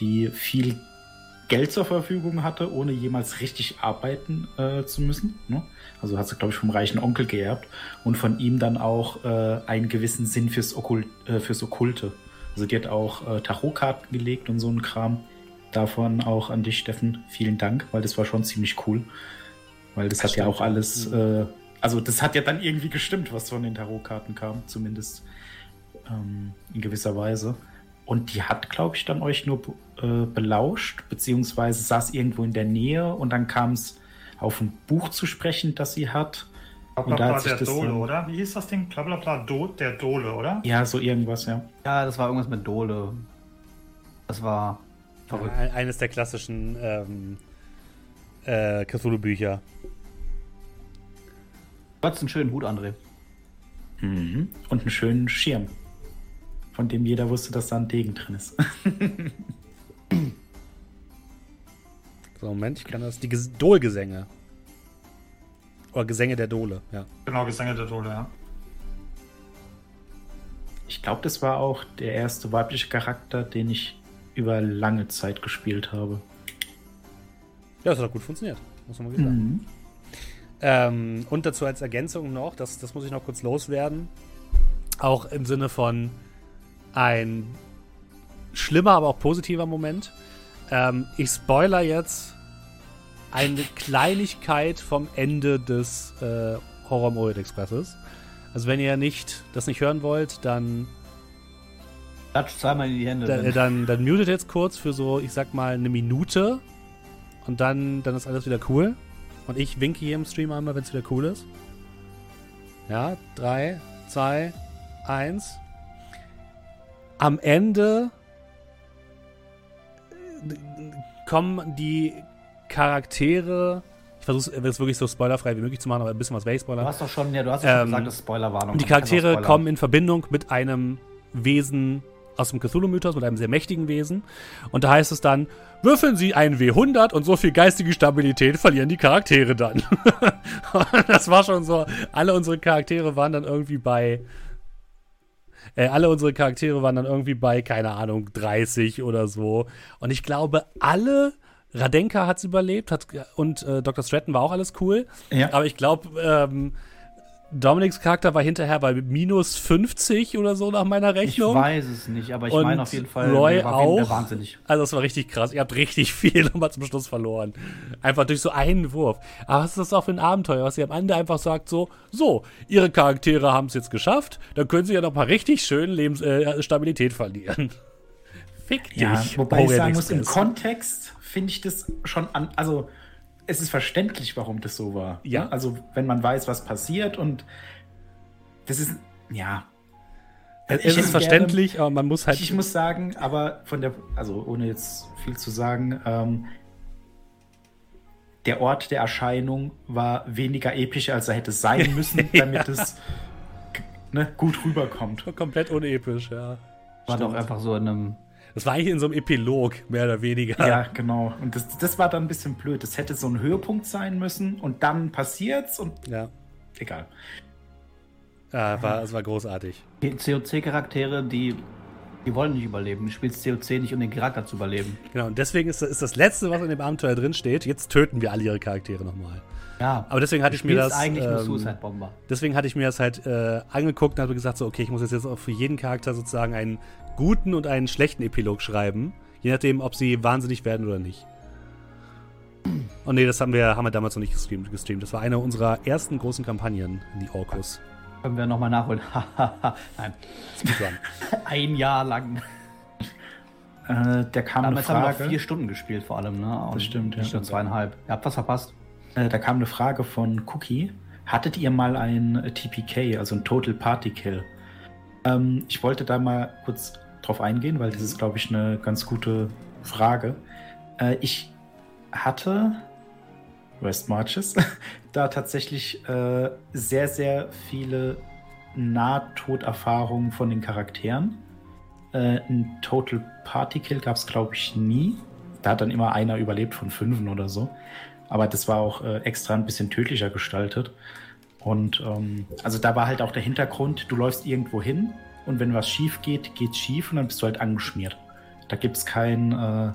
die viel Geld zur Verfügung hatte, ohne jemals richtig arbeiten äh, zu müssen. Ne? Also hat sie, glaube ich, vom reichen Onkel geerbt und von ihm dann auch äh, einen gewissen Sinn fürs, Okkult, äh, fürs Okkulte. Also die hat auch äh, Tarotkarten gelegt und so ein Kram. Davon auch an dich, Steffen, vielen Dank, weil das war schon ziemlich cool. Weil das, Das hat ja stimmt, auch alles, ja. äh, also das hat ja dann irgendwie gestimmt, was von den Tarotkarten kam, zumindest ähm, in gewisser Weise. Und die hat, glaube ich, dann euch nur äh, belauscht, beziehungsweise saß irgendwo in der Nähe und dann kam es auf ein Buch zu sprechen, das sie hat. Und da Blablabla, hat sich der das Dole, dann- oder? Wie hieß das Ding? Blablabla, Do, der Dole, oder? Ja, so irgendwas, ja. Ja, das war irgendwas mit Dole. Das war verrückt. Ein- Eines der klassischen ähm, äh, Cthulhu-Bücher. Du hattest einen schönen Hut, André. Mhm. Und einen schönen Schirm, von dem jeder wusste, dass da ein Degen drin ist. So, Moment, ich kann das. Die Ges- Dol-Gesänge. Oder Gesänge der Dole, ja. Genau, Gesänge der Dole, ja. Ich glaube, das war auch der erste weibliche Charakter, den ich über lange Zeit gespielt habe. Ja, das hat auch gut funktioniert, muss man mal sagen. Mhm. Ähm, und dazu als Ergänzung noch, das, das muss ich noch kurz loswerden. Auch im Sinne von ein schlimmer, aber auch positiver Moment. Ähm, ich spoiler jetzt eine Kleinigkeit vom Ende des äh, Horror Orient Expresses. Also wenn ihr nicht das nicht hören wollt, dann Klatsch zweimal in die Hände. dann, dann, dann mutet jetzt kurz für so, ich sag mal, eine Minute. Und dann, dann ist alles wieder cool. Und ich winke hier im Stream einmal, wenn es wieder cool ist. Ja, drei, zwei, eins. Am Ende äh, kommen die Charaktere. Ich versuche es wirklich so spoilerfrei wie möglich zu machen, aber ein bisschen was werde ich du hast doch schon, ja, du hast ja schon Ähm, gesagt, das ist Spoilerwarnung. Die Charaktere kommen in Verbindung mit einem Wesen aus dem Cthulhu-Mythos, mit einem sehr mächtigen Wesen. Und da heißt es dann, würfeln Sie einen W100 und so viel geistige Stabilität verlieren die Charaktere dann. Das war schon so, alle unsere Charaktere waren dann irgendwie bei, äh, alle unsere Charaktere waren dann irgendwie bei, keine Ahnung, 30 oder so. Und ich glaube, alle, Radenka hat es überlebt hat, und äh, Dr. Stratton war auch alles cool. Ja. Aber ich glaube, ähm, Dominics Charakter war hinterher bei minus 50 oder so nach meiner Ich Rechnung. weiß es nicht, aber ich Und meine auf jeden Fall, Roy war auch. wahnsinnig. Also das war richtig krass. Ihr habt richtig viel nochmal zum Schluss verloren. Einfach durch so einen Wurf. Aber was ist das auch für ein Abenteuer, was ihr am Ende einfach sagt so, so, ihre Charaktere haben es jetzt geschafft, dann können sie ja noch mal richtig schön Lebens äh, Stabilität verlieren. Fick dich. Ja, wobei ich Orient sagen muss, im Express. Kontext finde ich das schon an. Also, es ist verständlich, warum das so war. Ja. Also, wenn man weiß, was passiert und das ist, ja. Es Ich hätte ist verständlich, aber man muss halt. Ich muss sagen, aber von der, also ohne jetzt viel zu sagen, ähm, der Ort der Erscheinung war weniger episch, als er hätte sein müssen, damit es ne, gut rüberkommt. komplett unepisch, ja. War doch einfach so in einem. Das war eigentlich in so einem Epilog, mehr oder weniger. Ja, genau. Und das, das war dann ein bisschen blöd. Das hätte so ein Höhepunkt sein müssen und dann passiert's und Ja. egal. Ja, war, es war großartig. Die COC-Charaktere, die, die wollen nicht überleben. Du spielst COC nicht, um den Charakter zu überleben. Genau, und deswegen ist, ist das Letzte, was in dem Abenteuer drin steht, jetzt töten wir alle ihre Charaktere nochmal. Ja. Aber deswegen hatte ich mir das. eigentlich nur ähm, Suicide Bomber. Deswegen hatte ich mir das halt äh, angeguckt und habe gesagt, so, okay, ich muss jetzt, jetzt auch für jeden Charakter sozusagen einen guten und einen schlechten Epilog schreiben. Je nachdem, ob sie wahnsinnig werden oder nicht. Und nee, das haben wir, haben wir damals noch nicht gestreamt, gestreamt. Das war eine unserer ersten großen Kampagnen in die Orkus. Können wir nochmal nachholen. Nein. Ein Jahr lang. Äh, da kam eine Damals haben wir Frage. vier Stunden gespielt, vor allem. Ne? Und Das stimmt, ja. Nicht nur zweieinhalb. Ihr habt was verpasst. Äh, da kam eine Frage von Cookie. Hattet ihr mal ein TPK, also ein Total Party Kill? Ähm, ich wollte da mal kurz drauf eingehen, weil das ist, glaube ich, eine ganz gute Frage. Äh, ich hatte West Marches da tatsächlich äh, sehr, sehr viele Nahtoderfahrungen von den Charakteren. Äh, ein Total Party Kill gab es, glaube ich, nie. Da hat dann immer einer überlebt von fünfen oder so. Aber das war auch äh, extra ein bisschen tödlicher gestaltet. Und ähm, also da war halt auch der Hintergrund, du läufst irgendwo hin und wenn was schief geht, geht's schief und dann bist du halt angeschmiert. Da gibt es kein äh,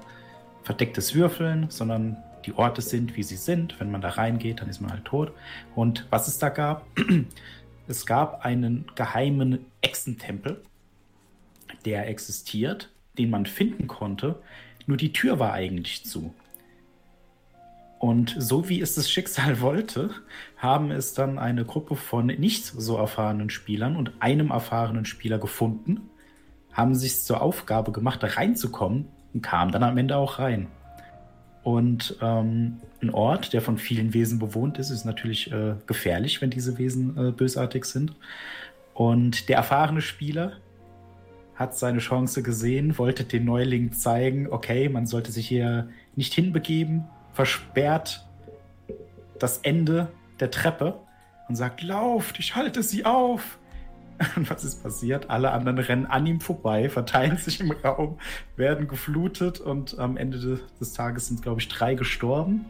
verdecktes Würfeln, sondern die Orte sind, wie sie sind. Wenn man da reingeht, dann ist man halt tot. Und was es da gab, es gab einen geheimen Echsentempel, der existiert, den man finden konnte, nur die Tür war eigentlich zu. Und so wie es das Schicksal wollte, haben es dann eine Gruppe von nicht so erfahrenen Spielern und einem erfahrenen Spieler gefunden, haben sich zur Aufgabe gemacht, da reinzukommen und kamen dann am Ende auch rein. Und ähm, ein Ort, der von vielen Wesen bewohnt ist, ist natürlich äh, gefährlich, wenn diese Wesen äh, bösartig sind. Und der erfahrene Spieler hat seine Chance gesehen, wollte den Neuling zeigen, okay, man sollte sich hier nicht hinbegeben, versperrt das Ende der Treppe und sagt, lauft, ich halte sie auf. Und was ist passiert? Alle anderen rennen an ihm vorbei, verteilen sich im Raum, werden geflutet und am Ende des, Tages sind, glaube ich, drei gestorben.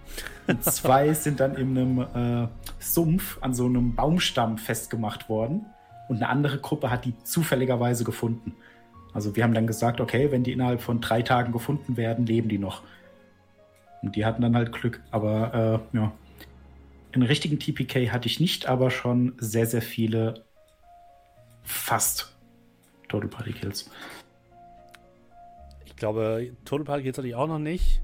Und zwei sind dann in einem äh, Sumpf an so einem Baumstamm festgemacht worden. Und eine andere Gruppe hat die zufälligerweise gefunden. Also wir haben dann gesagt, okay, wenn die innerhalb von drei Tagen gefunden werden, leben die noch. Und die hatten dann halt Glück. Aber äh, ja, einen richtigen TPK hatte ich nicht, aber schon sehr, sehr viele fast Total Party Kills. Ich glaube, Total Party jetzt hatte ich auch noch nicht.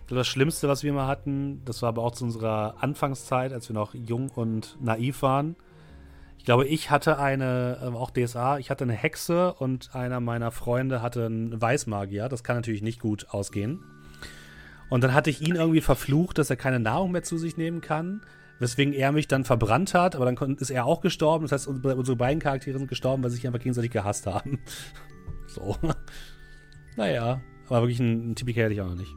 Ich glaube, das Schlimmste, was wir mal hatten, das war aber auch zu unserer Anfangszeit, als wir noch jung und naiv waren. Ich glaube, ich hatte eine, auch DSA, ich hatte eine Hexe und einer meiner Freunde hatte einen Weißmagier. Das kann natürlich nicht gut ausgehen. Und dann hatte ich ihn irgendwie verflucht, dass er keine Nahrung mehr zu sich nehmen kann, weswegen er mich dann verbrannt hat, aber dann ist er auch gestorben. Das heißt, unsere beiden Charaktere sind gestorben, weil sie sich einfach gegenseitig gehasst haben. so. Naja, aber wirklich ein, ein TPK hatte ich auch noch nicht.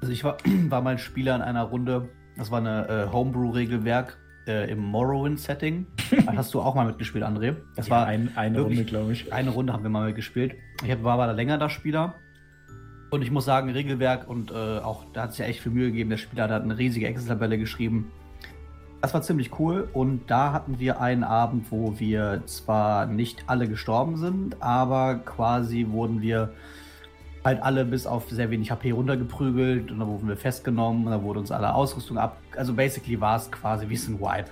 Also ich war, war mal Spieler in einer Runde, das war eine äh, Homebrew-Regelwerk äh, im Morrowind-Setting. Hast du auch mal mitgespielt, André. Das war ein, eine wirklich- Runde, glaube ich. Eine Runde haben wir mal mitgespielt. Ich hab- war aber da länger da Spieler. Und ich muss sagen, Regelwerk und äh, auch, da hat sich ja echt viel Mühe gegeben. Der Spieler hat eine riesige Excel-Tabelle geschrieben. Das war ziemlich cool. Und da hatten wir einen Abend, wo wir zwar nicht alle gestorben sind, aber quasi wurden wir halt alle bis auf sehr wenig HP runtergeprügelt und dann wurden wir festgenommen und dann wurde uns alle Ausrüstung ab. Also basically war es quasi wie ein Wipe.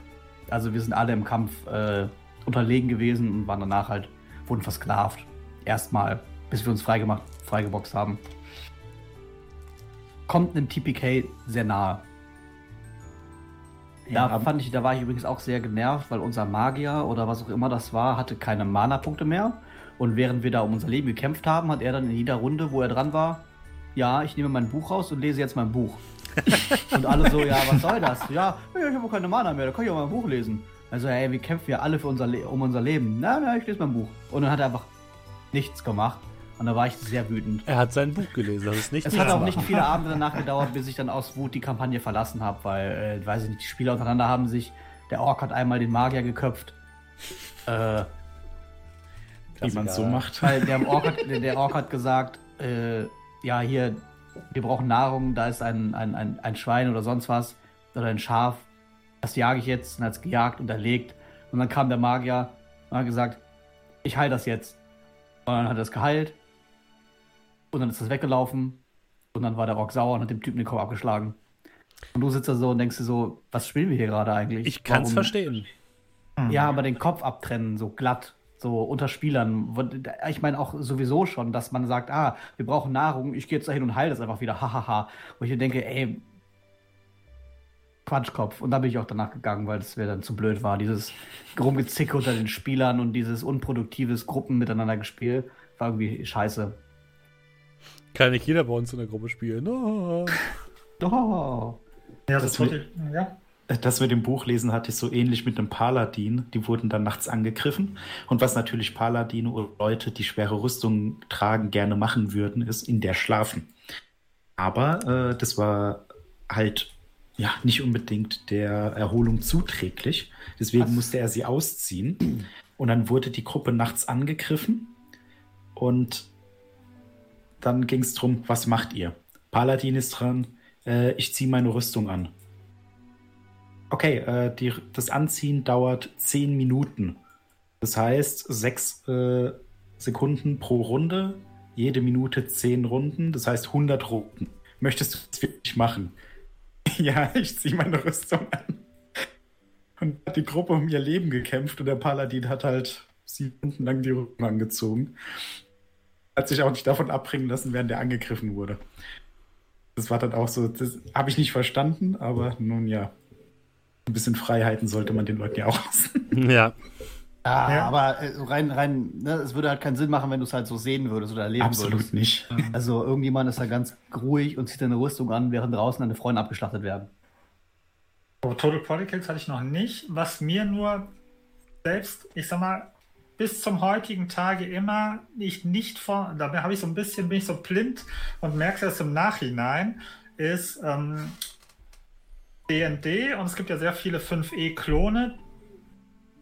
Also wir sind alle im Kampf äh, unterlegen gewesen und waren danach halt, wurden versklavt. Erstmal, bis wir uns freigemacht, freigeboxt haben. Kommt einem TPK sehr nahe. Da Ja, fand ich, da war ich übrigens auch sehr genervt, weil unser Magier oder was auch immer das war, hatte keine Mana-Punkte mehr. Und während wir da um unser Leben gekämpft haben, hat er dann in jeder Runde, wo er dran war, ja, ich nehme mein Buch raus und lese jetzt mein Buch. und alle so, ja, was soll das? Ja, ich habe keine Mana mehr, da kann ich auch mal ein Buch lesen. Also, ey, wir kämpfen ja alle für unser Le um unser Leben. Na, na, ich lese mein Buch. Und dann hat er einfach nichts gemacht. Und da war ich sehr wütend. Er hat sein Buch gelesen, das ist nicht Es hat auch machen. nicht viele Abende danach gedauert, bis ich dann aus Wut die Kampagne verlassen habe, weil, äh, weiß ich nicht, die Spieler untereinander haben sich, der Ork hat einmal den Magier geköpft. Äh, Wie man es so macht. weil der Ork hat, der, der Ork hat gesagt, äh, ja, hier, wir brauchen Nahrung, da ist ein, ein, ein, ein Schwein oder sonst was, oder ein Schaf, das jage ich jetzt und hat es gejagt und erlegt. Und dann kam der Magier und hat gesagt, ich heile das jetzt. Und dann hat er es geheilt. Und dann ist das weggelaufen. Und dann war der Rock sauer und hat dem Typen den Kopf abgeschlagen. Und du sitzt da so und denkst dir so, was spielen wir hier gerade eigentlich? Ich kann es verstehen. Ja, aber den Kopf abtrennen, so glatt, so unter Spielern. Ich meine auch sowieso schon, dass man sagt, ah, wir brauchen Nahrung, ich gehe jetzt dahin und heile das einfach wieder, hahaha. Wo ich denke, ey, Quatschkopf. Und da bin ich auch danach gegangen, weil es mir dann zu blöd war. Dieses Rumgezicke unter den Spielern und dieses unproduktives Gruppen miteinander gespielt war irgendwie scheiße. Kann nicht jeder bei uns in der Gruppe spielen. Oh. oh. Ja, das, das, mit, ja. das mit dem Buchlesen hatte ich so ähnlich mit einem Paladin. Die wurden dann nachts angegriffen. Und was natürlich Paladine oder Leute, die schwere Rüstungen tragen, gerne machen würden, ist in der schlafen. Aber äh, das war halt ja nicht unbedingt der Erholung zuträglich. Deswegen Was? musste er sie ausziehen. Und dann wurde die Gruppe nachts angegriffen. Und dann ging es darum, was macht ihr? Paladin ist dran, äh, ich ziehe meine Rüstung an. Okay, äh, die, das Anziehen dauert 10 Minuten. Das heißt, 6 äh, Sekunden pro Runde, jede Minute 10 Runden, das heißt 100 Runden. Möchtest du das wirklich machen? Ja, ich ziehe meine Rüstung an. Und hat die Gruppe um ihr Leben gekämpft und der Paladin hat halt sieben Stunden lang die Rüstung angezogen. Hat sich auch nicht davon abbringen lassen, während er angegriffen wurde. Das war dann auch so, das habe ich nicht verstanden, aber nun ja. Ein bisschen Freiheiten sollte man den Leuten ja auch lassen. Ja. Ah, ja. aber äh, rein, rein, ne, es würde halt keinen Sinn machen, wenn du es halt so sehen würdest oder erleben Absolut würdest. Absolut nicht. Also irgendjemand ist da ganz ruhig und zieht eine Rüstung an, während draußen deine Freunde abgeschlachtet werden. Oh, Total Protocols hatte ich noch nicht. Was mir nur selbst, ich sag mal, bis zum heutigen Tage immer ich nicht vor, da habe ich so ein bisschen, bin ich so blind und merke es im Nachhinein, ist ähm, D&D und es gibt ja sehr viele 5e-Klone,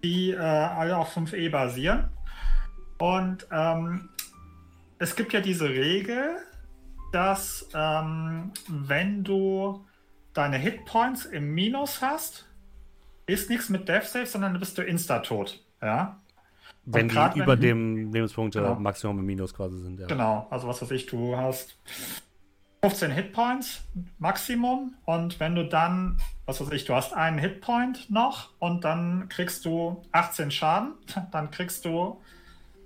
die äh, alle auf 5e basieren. Und ähm, es gibt ja diese Regel, dass ähm, wenn du deine Hitpoints im Minus hast, ist nichts mit Death Save, sondern bist du insta-tot. Ja? Wenn die über wenn, dem Lebenspunkte genau. Maximum im Minus quasi sind. Ja. Genau, also was weiß ich, du hast 15 Hitpoints Maximum und wenn du dann, was weiß ich, du hast einen Hitpoint noch und dann kriegst du 18 Schaden, dann kriegst du,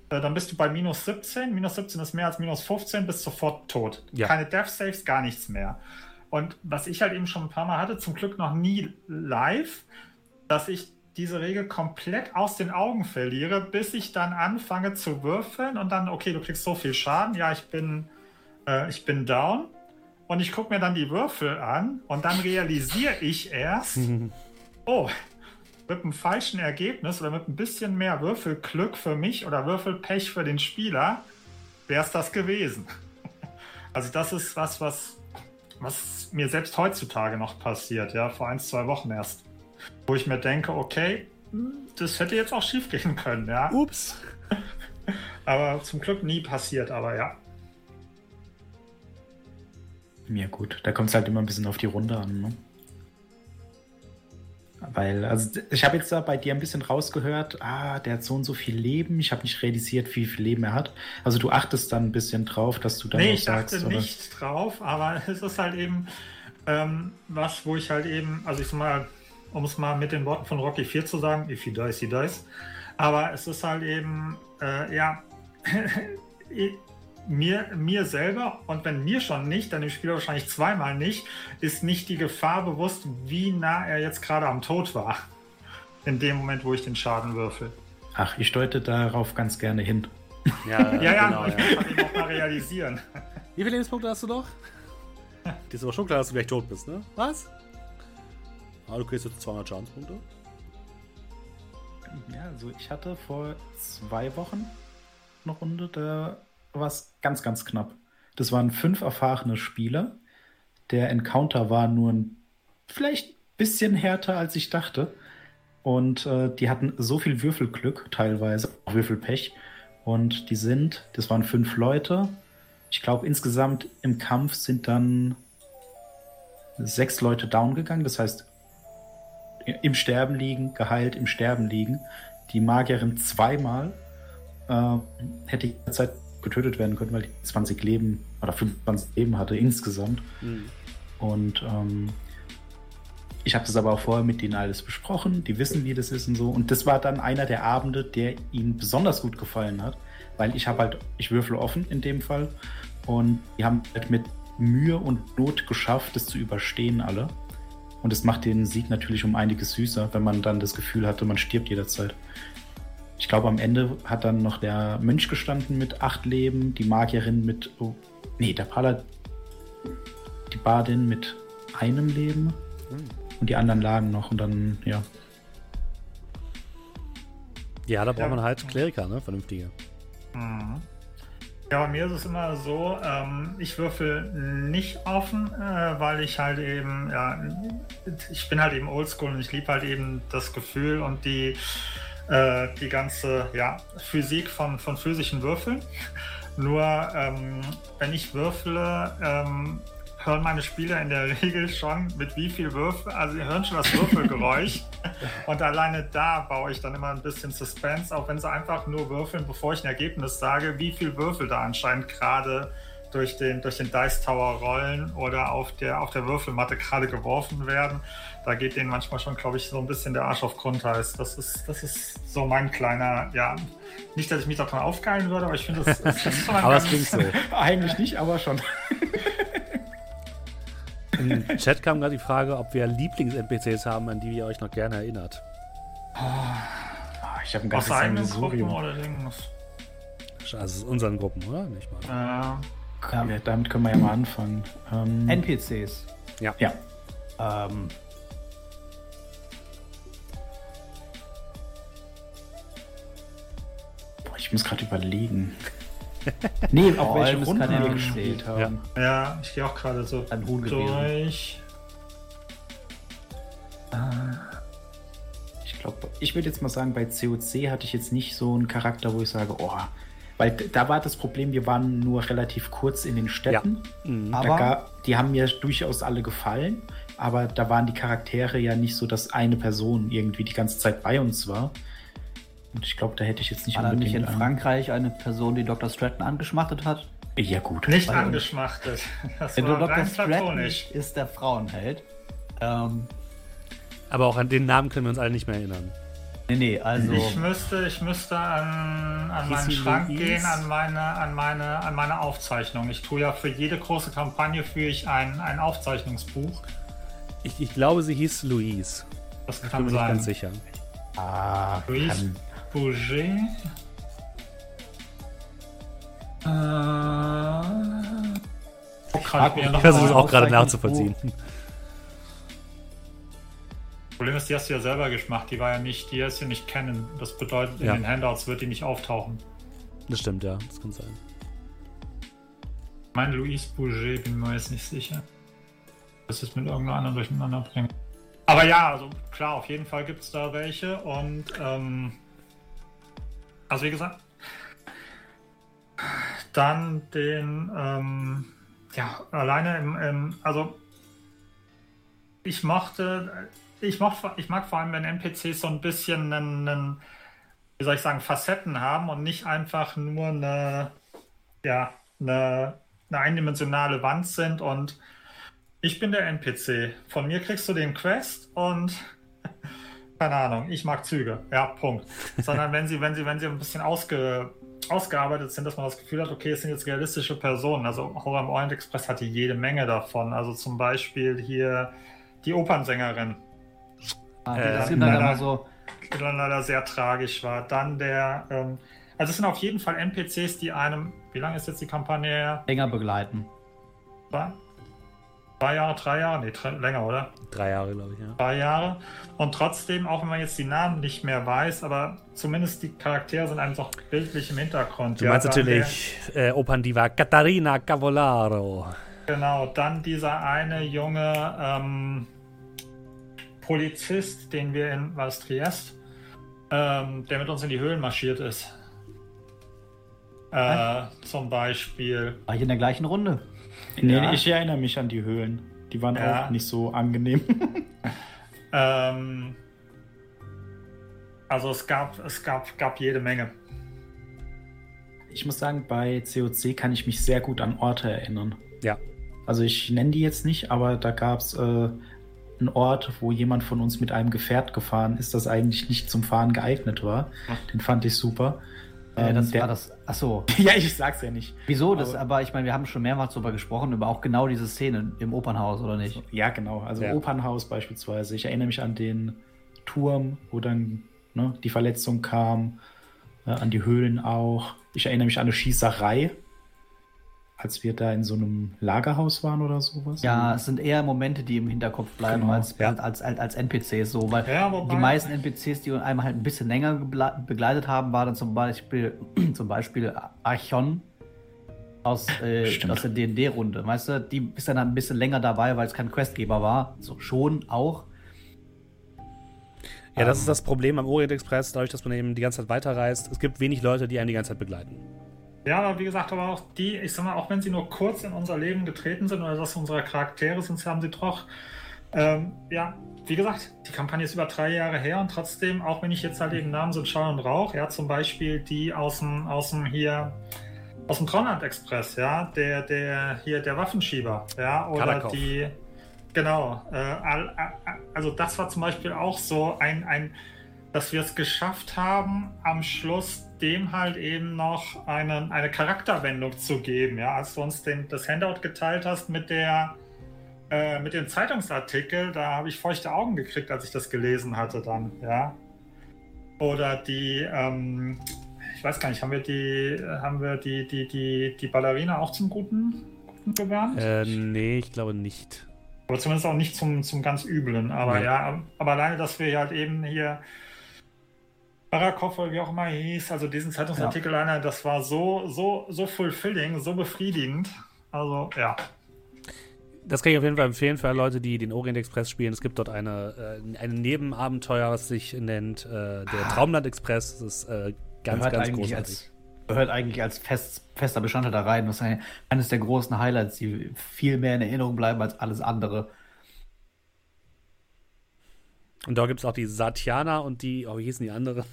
äh, dann bist du bei minus 17. Minus 17 ist mehr als minus 15, bist sofort tot. Ja. Keine Death Saves, gar nichts mehr. Und was ich halt eben schon ein paar Mal hatte, zum Glück noch nie live, dass ich diese Regel komplett aus den Augen verliere, bis ich dann anfange zu würfeln und dann, okay, du kriegst so viel Schaden, ja, ich bin, äh, ich bin down und ich gucke mir dann die Würfel an und dann realisiere ich erst, oh, mit einem falschen Ergebnis oder mit ein bisschen mehr Würfelglück für mich oder Würfelpech für den Spieler, wäre es das gewesen. Also das ist was, was, was mir selbst heutzutage noch passiert, ja, vor ein, zwei Wochen erst. Wo ich mir denke, okay, das hätte jetzt auch schief gehen können, ja. Ups. aber zum Glück nie passiert, aber ja. Ja, gut. Da kommt es halt immer ein bisschen auf die Runde an, ne? Weil, also ich habe jetzt da bei dir ein bisschen rausgehört, ah, der hat so und so viel Leben. Ich habe nicht realisiert, wie viel Leben er hat. Also du achtest dann ein bisschen drauf, dass du dann nee, ich sagst, achte oder? nicht drauf, aber es ist halt eben ähm, was, wo ich halt eben, also ich sag mal, um es mal mit den Worten von Rocky 4 zu sagen, if he dies, he dies. Aber es ist halt eben, äh, ja, mir, mir selber und wenn mir schon nicht, dann dem Spieler wahrscheinlich zweimal nicht, ist nicht die Gefahr bewusst, wie nah er jetzt gerade am Tod war. In dem Moment, wo ich den Schaden würfel. Ach, ich deute darauf ganz gerne hin. Ja, ja, ja, genau, ich ja. kann ihn auch mal realisieren. Wie viele Lebenspunkte hast du noch? Dir ist aber schon klar, dass du gleich tot bist, ne? Was? Ah, du kriegst jetzt 200 Schadenspunkte. Ja, also ich hatte vor zwei Wochen eine Runde, da war es ganz, ganz knapp. Das waren fünf erfahrene Spieler. Der Encounter war nur ein vielleicht bisschen härter, als ich dachte. Und äh, die hatten so viel Würfelglück, teilweise auch Würfelpech. Und die sind, das waren fünf Leute, Ich glaube, insgesamt im Kampf sind dann sechs Leute down gegangen. Das heißt, im Sterben liegen, geheilt, im Sterben liegen. Die Magierin zweimal äh, hätte jederzeit getötet werden können, weil die 20 Leben oder 25 Leben hatte insgesamt. Mhm. Und ähm, ich habe das aber auch vorher mit denen alles besprochen. Die wissen, wie das ist und so. Und das war dann einer der Abende, der ihnen besonders gut gefallen hat, weil ich habe halt, ich würfel offen in dem Fall. Und die haben halt mit Mühe und Not geschafft, das zu überstehen alle. Und es macht den Sieg natürlich um einiges süßer, wenn man dann das Gefühl hatte, man stirbt jederzeit. Ich glaube, am Ende hat dann noch der Mönch gestanden mit acht Leben, die Magierin mit. Oh, nee, der Paladin. Die Badin mit einem Leben. Hm. Und die anderen lagen noch und dann, ja. Ja, da braucht ja. man halt Kleriker, ne? Vernünftige. Mhm. Ja, bei mir ist es immer so, ähm, ich würfel nicht offen, äh, weil ich halt eben, ja, ich bin halt eben oldschool und ich liebe halt eben das Gefühl und die, äh, die ganze ja, Physik von, von physischen Würfeln. Nur ähm, wenn ich würfele, ähm, hören meine Spieler in der Regel schon, mit wie viel Würfel, also sie hören schon das Würfelgeräusch. und alleine da baue ich dann immer ein bisschen Suspense, auch wenn sie einfach nur würfeln, bevor ich ein Ergebnis sage, wie viel Würfel da anscheinend gerade durch den, durch den Dice Tower rollen oder auf der, auf der Würfelmatte gerade geworfen werden. Da geht denen manchmal schon, glaube ich, so ein bisschen der Arsch auf Grundeis. Das ist, das ist so mein kleiner, ja, nicht, dass ich mich davon aufgeilen würde, aber ich finde, das, das ist schon ein Aber es klingt so. Eigentlich nicht, aber schon. Im Chat kam gerade die Frage, ob wir Lieblings-NPCs haben, an die ihr euch noch gerne erinnert. Oh, ich habe ein ganzes Sammelsurium. oder Also unseren Gruppen, oder? Nicht mal. Äh, ja, damit können wir ja mal anfangen. Ähm, NPCs. Ja. Ja. Ähm, Boah, ich muss gerade überlegen. nee, auch welche Runden wir gespielt haben. Ja, ja ich gehe auch gerade so Ein Huhn durch. Ich glaube, ich würde jetzt mal sagen, bei COC hatte ich jetzt nicht so einen Charakter, wo ich sage, oh, weil da war das Problem, wir waren nur relativ kurz in den Städten. Ja. Mhm. Aber gab, die haben mir durchaus alle gefallen, aber da waren die Charaktere ja nicht so, dass eine Person irgendwie die ganze Zeit bei uns war. Und ich glaube, da hätte ich jetzt nicht War unbedingt. nicht in Frankreich eine Person, die Dr. Stratton angeschmachtet hat? Ja, gut. Nicht angeschmachtet. Das war Dr. Stratton ist der Frauenheld. Ähm, aber auch an den Namen können wir uns alle nicht mehr erinnern. Nee, nee, also. Ich müsste, ich müsste an, an meinen Schrank Louise? gehen, an meine, an, meine, an meine Aufzeichnung. Ich tue ja für jede große Kampagne führe ich ein, ein Aufzeichnungsbuch. Ich, ich glaube, sie hieß Louise. Das kann ich bin mir sein. nicht ganz sicher. Ah, Louise kann, Bouger. Äh, ich versuche es auch gerade nachzuvollziehen. Problem ist, die hast du ja selber gemacht. Die war ja nicht, die hast du nicht kennen. Das bedeutet, in ja. den Handouts wird die nicht auftauchen. Das stimmt, ja. Das kann sein. Mein Louise Bouget bin mir jetzt nicht sicher. Das ist mit irgendeiner anderen durcheinander bringen. Aber ja, also klar, auf jeden Fall gibt es da welche und ähm, also wie gesagt, dann den, ähm, ja, alleine im, im, also ich mochte, ich, moch, ich mag vor allem, wenn NPCs so ein bisschen einen, einen, wie soll ich sagen, Facetten haben und nicht einfach nur eine, ja, eine, eine eindimensionale Wand sind und ich bin der NPC. Von mir kriegst du den Quest und keine Ahnung, ich mag Züge. Ja, Punkt. Sondern wenn sie, wenn sie, wenn sie ein bisschen ausge, ausgearbeitet sind, dass man das Gefühl hat, okay, es sind jetzt realistische Personen. Also Horror im Orient Express hatte jede Menge davon. Also zum Beispiel hier die Opernsängerin. Ah, die, äh, dann leider, so. die dann leider sehr tragisch war. Dann der, ähm, also es sind auf jeden Fall NPCs, die einem, wie lange ist jetzt die Kampagne her? Länger begleiten. War? Zwei Jahre, drei Jahre? Nee, drei, länger, oder? Drei Jahre, glaube ich, ja. Drei Jahre. Und trotzdem, auch wenn man jetzt die Namen nicht mehr weiß, aber zumindest die Charaktere sind einfach bildlich im Hintergrund. Du meinst ja, natürlich äh, Operndiva Katharina Cavallaro. Genau, dann dieser eine junge ähm, Polizist, den wir in, was Triest, ähm, der mit uns in die Höhlen marschiert ist. Äh, zum Beispiel. War ich in der gleichen Runde? Nee, Ja. ich erinnere mich an die Höhlen. Die waren Ja. auch nicht so angenehm. Ähm, also es gab, es gab, gab jede Menge. Ich muss sagen, bei COC kann ich mich sehr gut an Orte erinnern. Ja. Also ich nenne die jetzt nicht, aber da gab es äh, einen Ort, wo jemand von uns mit einem Gefährt gefahren ist, das eigentlich nicht zum Fahren geeignet war. Den fand ich super. Äh, Ähm, das der- war das. Achso. ja, ich sag's ja nicht. Wieso? Das, Aber- aber ich meine, wir haben schon mehrmals darüber gesprochen, über auch genau diese Szene im Opernhaus, oder nicht? Ja, genau. Also Ja. Opernhaus beispielsweise. Ich erinnere mich an den Turm, wo dann ne, die Verletzung kam, äh, an die Höhlen auch. Ich erinnere mich an eine Schießerei, als wir da in so einem Lagerhaus waren oder sowas. Ja, es sind eher Momente, die im Hinterkopf bleiben Genau, als, ja. als, als, als NPCs so, weil Ja, die meisten NPCs, die einem halt ein bisschen länger begleitet haben, war dann zum Beispiel zum Beispiel Archon aus, äh, aus der D&D-Runde, weißt du, die ist dann ein bisschen länger dabei, weil es kein Questgeber war, so schon auch. Ja, das ist das Problem am Orient Express, dadurch, dass man eben die ganze Zeit weiterreist. Es gibt wenig Leute, die einen die ganze Zeit begleiten. Ja, aber wie gesagt, aber auch die, ich sag mal, auch wenn sie nur kurz in unser Leben getreten sind oder das unsere Charaktere sind, haben sie doch, ähm, ja, wie gesagt, die Kampagne ist über drei Jahre her und trotzdem, auch wenn ich jetzt halt eben Namen sind Schall und Rauch, ja, zum Beispiel die aus dem, aus dem hier, aus dem Traumland Express, ja, der, der, hier, der Waffenschieber, ja, oder Kalakov. die, genau, äh, also das war zum Beispiel auch so ein, ein, dass wir es geschafft haben, am Schluss dem halt eben noch einen, eine Charakterwendung zu geben. Ja, als du uns den, das Handout geteilt hast mit der äh, mit dem Zeitungsartikel, da habe ich feuchte Augen gekriegt, als ich das gelesen hatte dann, ja. Oder die, ähm, ich weiß gar nicht, haben wir die, haben wir die, die, die, die Ballerina auch zum Guten, Guten gewandt? Äh, nee, ich glaube nicht. Aber zumindest auch nicht zum, zum ganz Üblen. Aber Nee. ja, aber alleine, dass wir halt eben hier Barakov oder wie auch immer hieß, also diesen Zeitungsartikel alleine, das war so, so, so fulfilling, so befriedigend. Also, ja. Das kann ich auf jeden Fall empfehlen für alle Leute, die den Orient Express spielen. Es gibt dort eine, äh, ein Nebenabenteuer, was sich nennt äh, der Traumland Express. Das ist äh, ganz, gehört ganz eigentlich großartig. als gehört eigentlich als fest, fester Bestandteil da rein. Das ist ein- eines der großen Highlights, die viel mehr in Erinnerung bleiben als alles andere. Und da gibt es auch die Satyaner und die, oh, wie hießen die andere?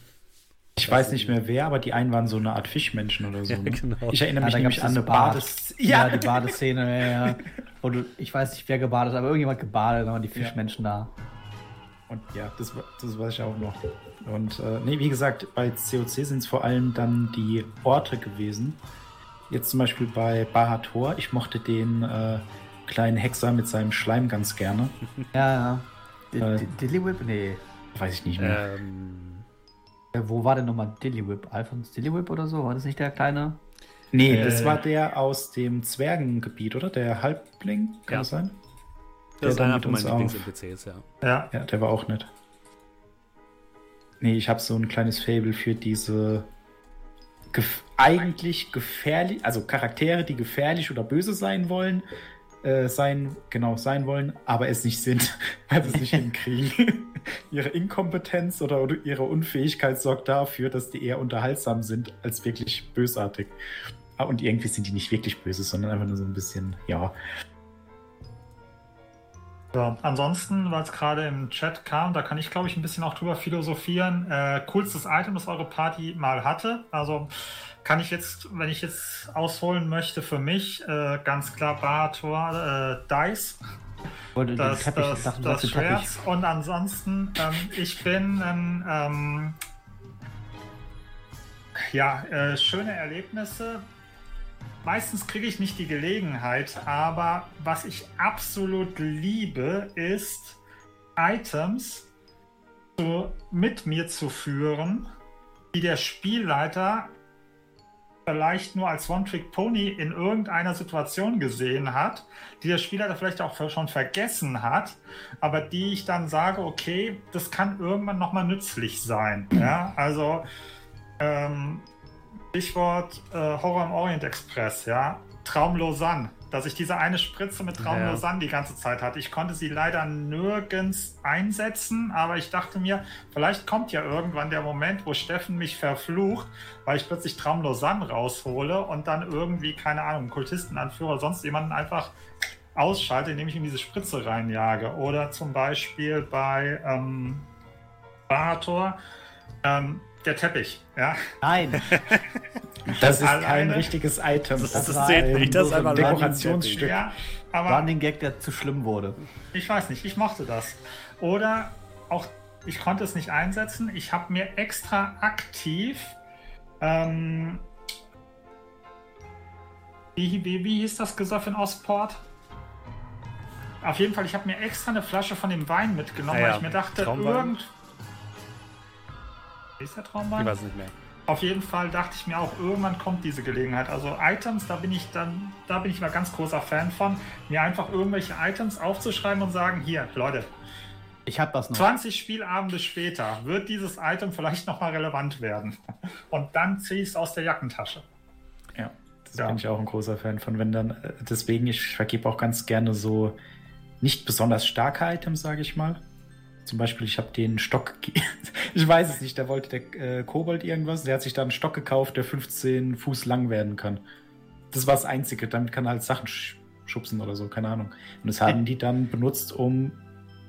Ich weiß nicht mehr wer, aber die einen waren so eine Art Fischmenschen oder so. Ja, ne? genau. Ich erinnere Ja, mich nämlich an eine Bad. Bades. Ja, die Badeszene, ja, ja. Wo du, ich weiß nicht, wer gebadet hat, aber irgendjemand gebadet, da waren die Ja. Fischmenschen da. Und ja, das, das weiß ich auch noch. Und äh, nee, wie gesagt, bei COC sind es vor allem dann die Orte gewesen. Jetzt zum Beispiel bei Bahator. Ich mochte den äh, kleinen Hexer mit seinem Schleim ganz gerne. Ja, ja. Äh. D- Dillywhip? Nee. Weiß ich nicht mehr. Ähm, Äh, Wo war denn nochmal Dillywhip? Alphons Dillywhip oder so? War das nicht der kleine? nee, äh, das war der aus dem Zwergengebiet, oder? Der Halbling, kann Ja. das sein? das ist dann einer mit von meinen Lieblings-NPCs, ja. Ja. Ja, der war auch nett. Nee, ich habe so ein kleines Fable für diese gef eigentlich gefährlich, also Charaktere, die gefährlich oder böse sein wollen, äh, sein, genau, sein wollen, aber es nicht sind, weil sie es nicht hinkriegen. ihre Inkompetenz oder, oder ihre Unfähigkeit sorgt dafür, dass die eher unterhaltsam sind als wirklich bösartig. Ah, Und irgendwie sind die nicht wirklich böse, sondern einfach nur so ein bisschen, ja. So, ansonsten, weil es gerade im Chat kam, da kann ich glaube ich ein bisschen auch drüber philosophieren. Äh, coolstes Item, das eure Party mal hatte. Also kann ich jetzt, wenn ich jetzt ausholen möchte, für mich äh, ganz klar Barator äh, Dice. Wollte den Das, Teppich, ich das, dachte, du das den Schwert. Teppich. Und ansonsten, ähm, ich bin ein, ähm, ja, äh, schöne Erlebnisse. Meistens kriege ich nicht die Gelegenheit, aber was ich absolut liebe, ist Items zu, mit mir zu führen, die der Spielleiter vielleicht nur als One-Trick-Pony in irgendeiner Situation gesehen hat, die der Spieler vielleicht auch schon vergessen hat, aber die ich dann sage, okay, das kann irgendwann nochmal nützlich sein. Ja, also ähm, Stichwort äh, Horror im Orient Express, ja. Traum Lausanne. Dass ich diese eine Spritze mit Traum Ja. Die ganze Zeit hatte. Ich konnte sie leider nirgends einsetzen, aber ich dachte mir, vielleicht kommt ja irgendwann der Moment, wo Steffen mich verflucht, weil ich plötzlich Traum Lausanne raushole und dann irgendwie, keine Ahnung, Kultistenanführer, sonst jemanden einfach ausschalte, indem ich ihm diese Spritze reinjage. Oder zum Beispiel bei ähm, Bahator, ähm, der Teppich, ja. Nein, Das ist kein Alleine- richtiges Item. Das- das war zählt nicht, das ist ein Dekorationsstück. Ja, aber Running Gag, der zu schlimm wurde. Ich weiß nicht, ich mochte das. Oder auch, ich konnte es nicht einsetzen. Ich habe mir extra aktiv. Ähm, wie, wie, wie hieß das Gesöff in Ostport? Auf jeden Fall, ich habe mir extra eine Flasche von dem Wein mitgenommen, ja, weil ich mir dachte, Traumwein? irgend. Ist der Traumwein? Ich weiß nicht mehr. Auf jeden Fall dachte ich mir auch, irgendwann kommt diese Gelegenheit. Also Items, da bin ich dann, da bin ich mal ganz großer Fan von, mir einfach irgendwelche Items aufzuschreiben und sagen, hier, Leute, Ich hab das noch. 20 Spielabende später wird dieses Item vielleicht nochmal relevant werden. Und dann ziehe ich es aus der Jackentasche. Ja, das Ja. bin ich auch ein großer Fan von. Wenn dann, äh, deswegen, ich vergebe auch ganz gerne so nicht besonders starke Items, sage ich mal. Zum Beispiel, ich habe den Stock, ich weiß es nicht, da wollte der äh, Kobold irgendwas, der hat sich da einen Stock gekauft, der 15 Fuß lang werden kann. Das war das Einzige, damit kann er halt Sachen sch schubsen oder so, keine Ahnung. Und das haben die dann benutzt, um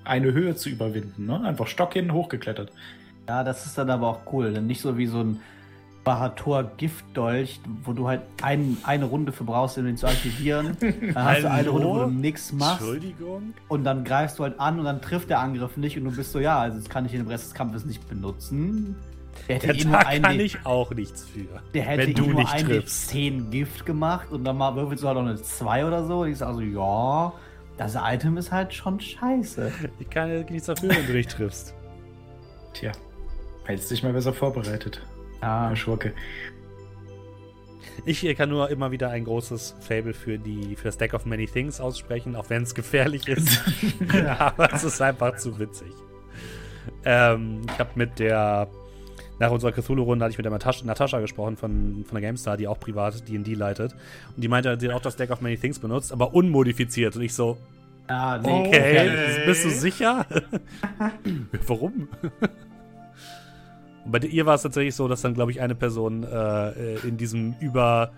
eine Höhe zu überwinden. Ne? Einfach Stock hin, hochgeklettert. Ja, das ist dann aber auch cool. Denn nicht so wie so ein Bahator Giftdolch, wo du halt ein, eine Runde für brauchst, um den zu aktivieren. Dann hast du eine Hallo? Runde, wo du nichts machst. Entschuldigung? Und dann greifst du halt an und dann trifft der Angriff nicht und du bist so, ja, also jetzt kann ich den Rest des Kampfes nicht benutzen. Der hätte Der ein kann D- ich auch nichts für. der hätte wenn du nur nicht ein triffst. D10 Gift gemacht und dann mal würfelst du halt noch eine 2 oder so. Und ich sag so, ja, das Item ist halt schon scheiße. Ich kann ja nichts dafür, wenn du nicht triffst. Tja, hättest dich mal besser vorbereitet, Ja, Herr Schurke. Ich kann nur immer wieder ein großes Fable für, die, für das Deck of Many Things aussprechen, auch wenn es gefährlich ist. Aber es ist einfach zu witzig. Ähm, ich habe mit der, nach unserer Cthulhu-Runde hatte ich mit der Natascha, Natascha gesprochen von, von der GameStar, die auch privat D&D leitet. Und die meinte, sie hat auch das Deck of Many Things benutzt, aber unmodifiziert. Und ich so, ja nee, okay, Okay. bist du sicher? Warum? Und bei ihr war es tatsächlich so, dass dann, glaube ich, eine Person äh, in diesem über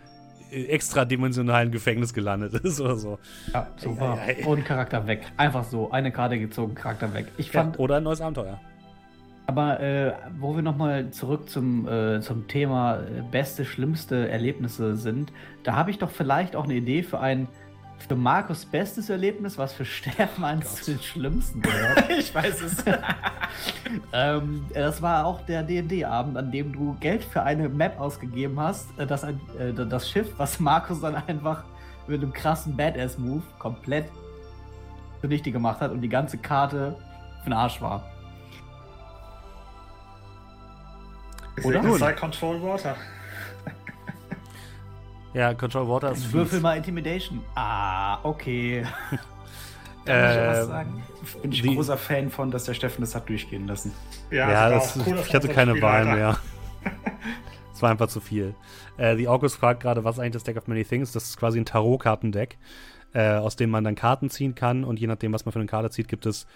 äh, extradimensionalen Gefängnis gelandet ist oder so. Ja, super. Ei, ei, ei. Und Charakter weg. Einfach so. Eine Karte gezogen, Charakter weg. Ich Ja, fand, oder ein neues Abenteuer. aber äh, wo wir nochmal zurück zum, äh, zum Thema äh, beste, schlimmste Erlebnisse sind, da habe ich doch vielleicht auch eine Idee für ein für Markus bestes Erlebnis, was für eins zu den schlimmsten gehört. ich weiß es. ähm, das war auch der D&D-Abend, an dem du Geld für eine Map ausgegeben hast, äh, das, ein, äh, das Schiff, was Markus dann einfach mit einem krassen Badass-Move komplett zunichte gemacht hat und die ganze Karte für den Arsch war. Oder? Oder? Sei Control Water. Ja, Control Water ist Würfel fies. mal Intimidation. Ah, okay. Da muss ich was sagen. Bin ich die- großer Fan von, dass der Steffen das hat durchgehen lassen. Ja, das das, auch cool, ich hatte keine Wahl Spielleiter- mehr. Es war einfach zu viel. Äh, die August fragt gerade, was ist eigentlich das Deck of Many Things? Das ist quasi ein Tarot-Kartendeck, äh, aus dem man dann Karten ziehen kann und je nachdem, was man für eine Karte zieht, gibt es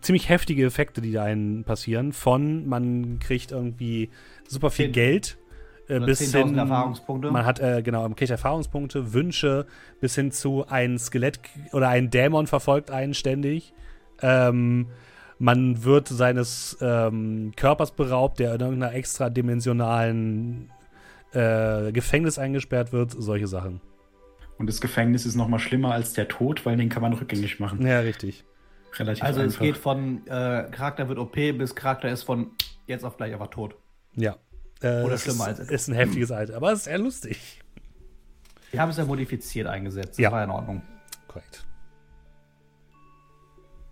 ziemlich heftige Effekte, die da einen passieren. Von man kriegt irgendwie super viel Geld äh, Oder bis 10.000 hin Erfahrungspunkte. Man hat äh, genau man kriegt Erfahrungspunkte, Wünsche bis hin zu ein Skelett oder ein Dämon verfolgt einen ständig. Ähm, man wird seines ähm, Körpers beraubt, der in irgendeiner extradimensionalen äh, Gefängnis eingesperrt wird, solche Sachen. Und das Gefängnis ist noch mal schlimmer als der Tod, weil den kann man rückgängig machen. Ja, richtig. Relativ Also es einfach. geht von äh, Charakter wird OP bis Charakter ist von jetzt auf gleich einfach tot. Ja. Äh, Oder schlimmer ist, als- ist ein heftiges Alter, aber es ist eher lustig. Wir haben es ja modifiziert eingesetzt. Das Ja. war in Ordnung. Korrekt.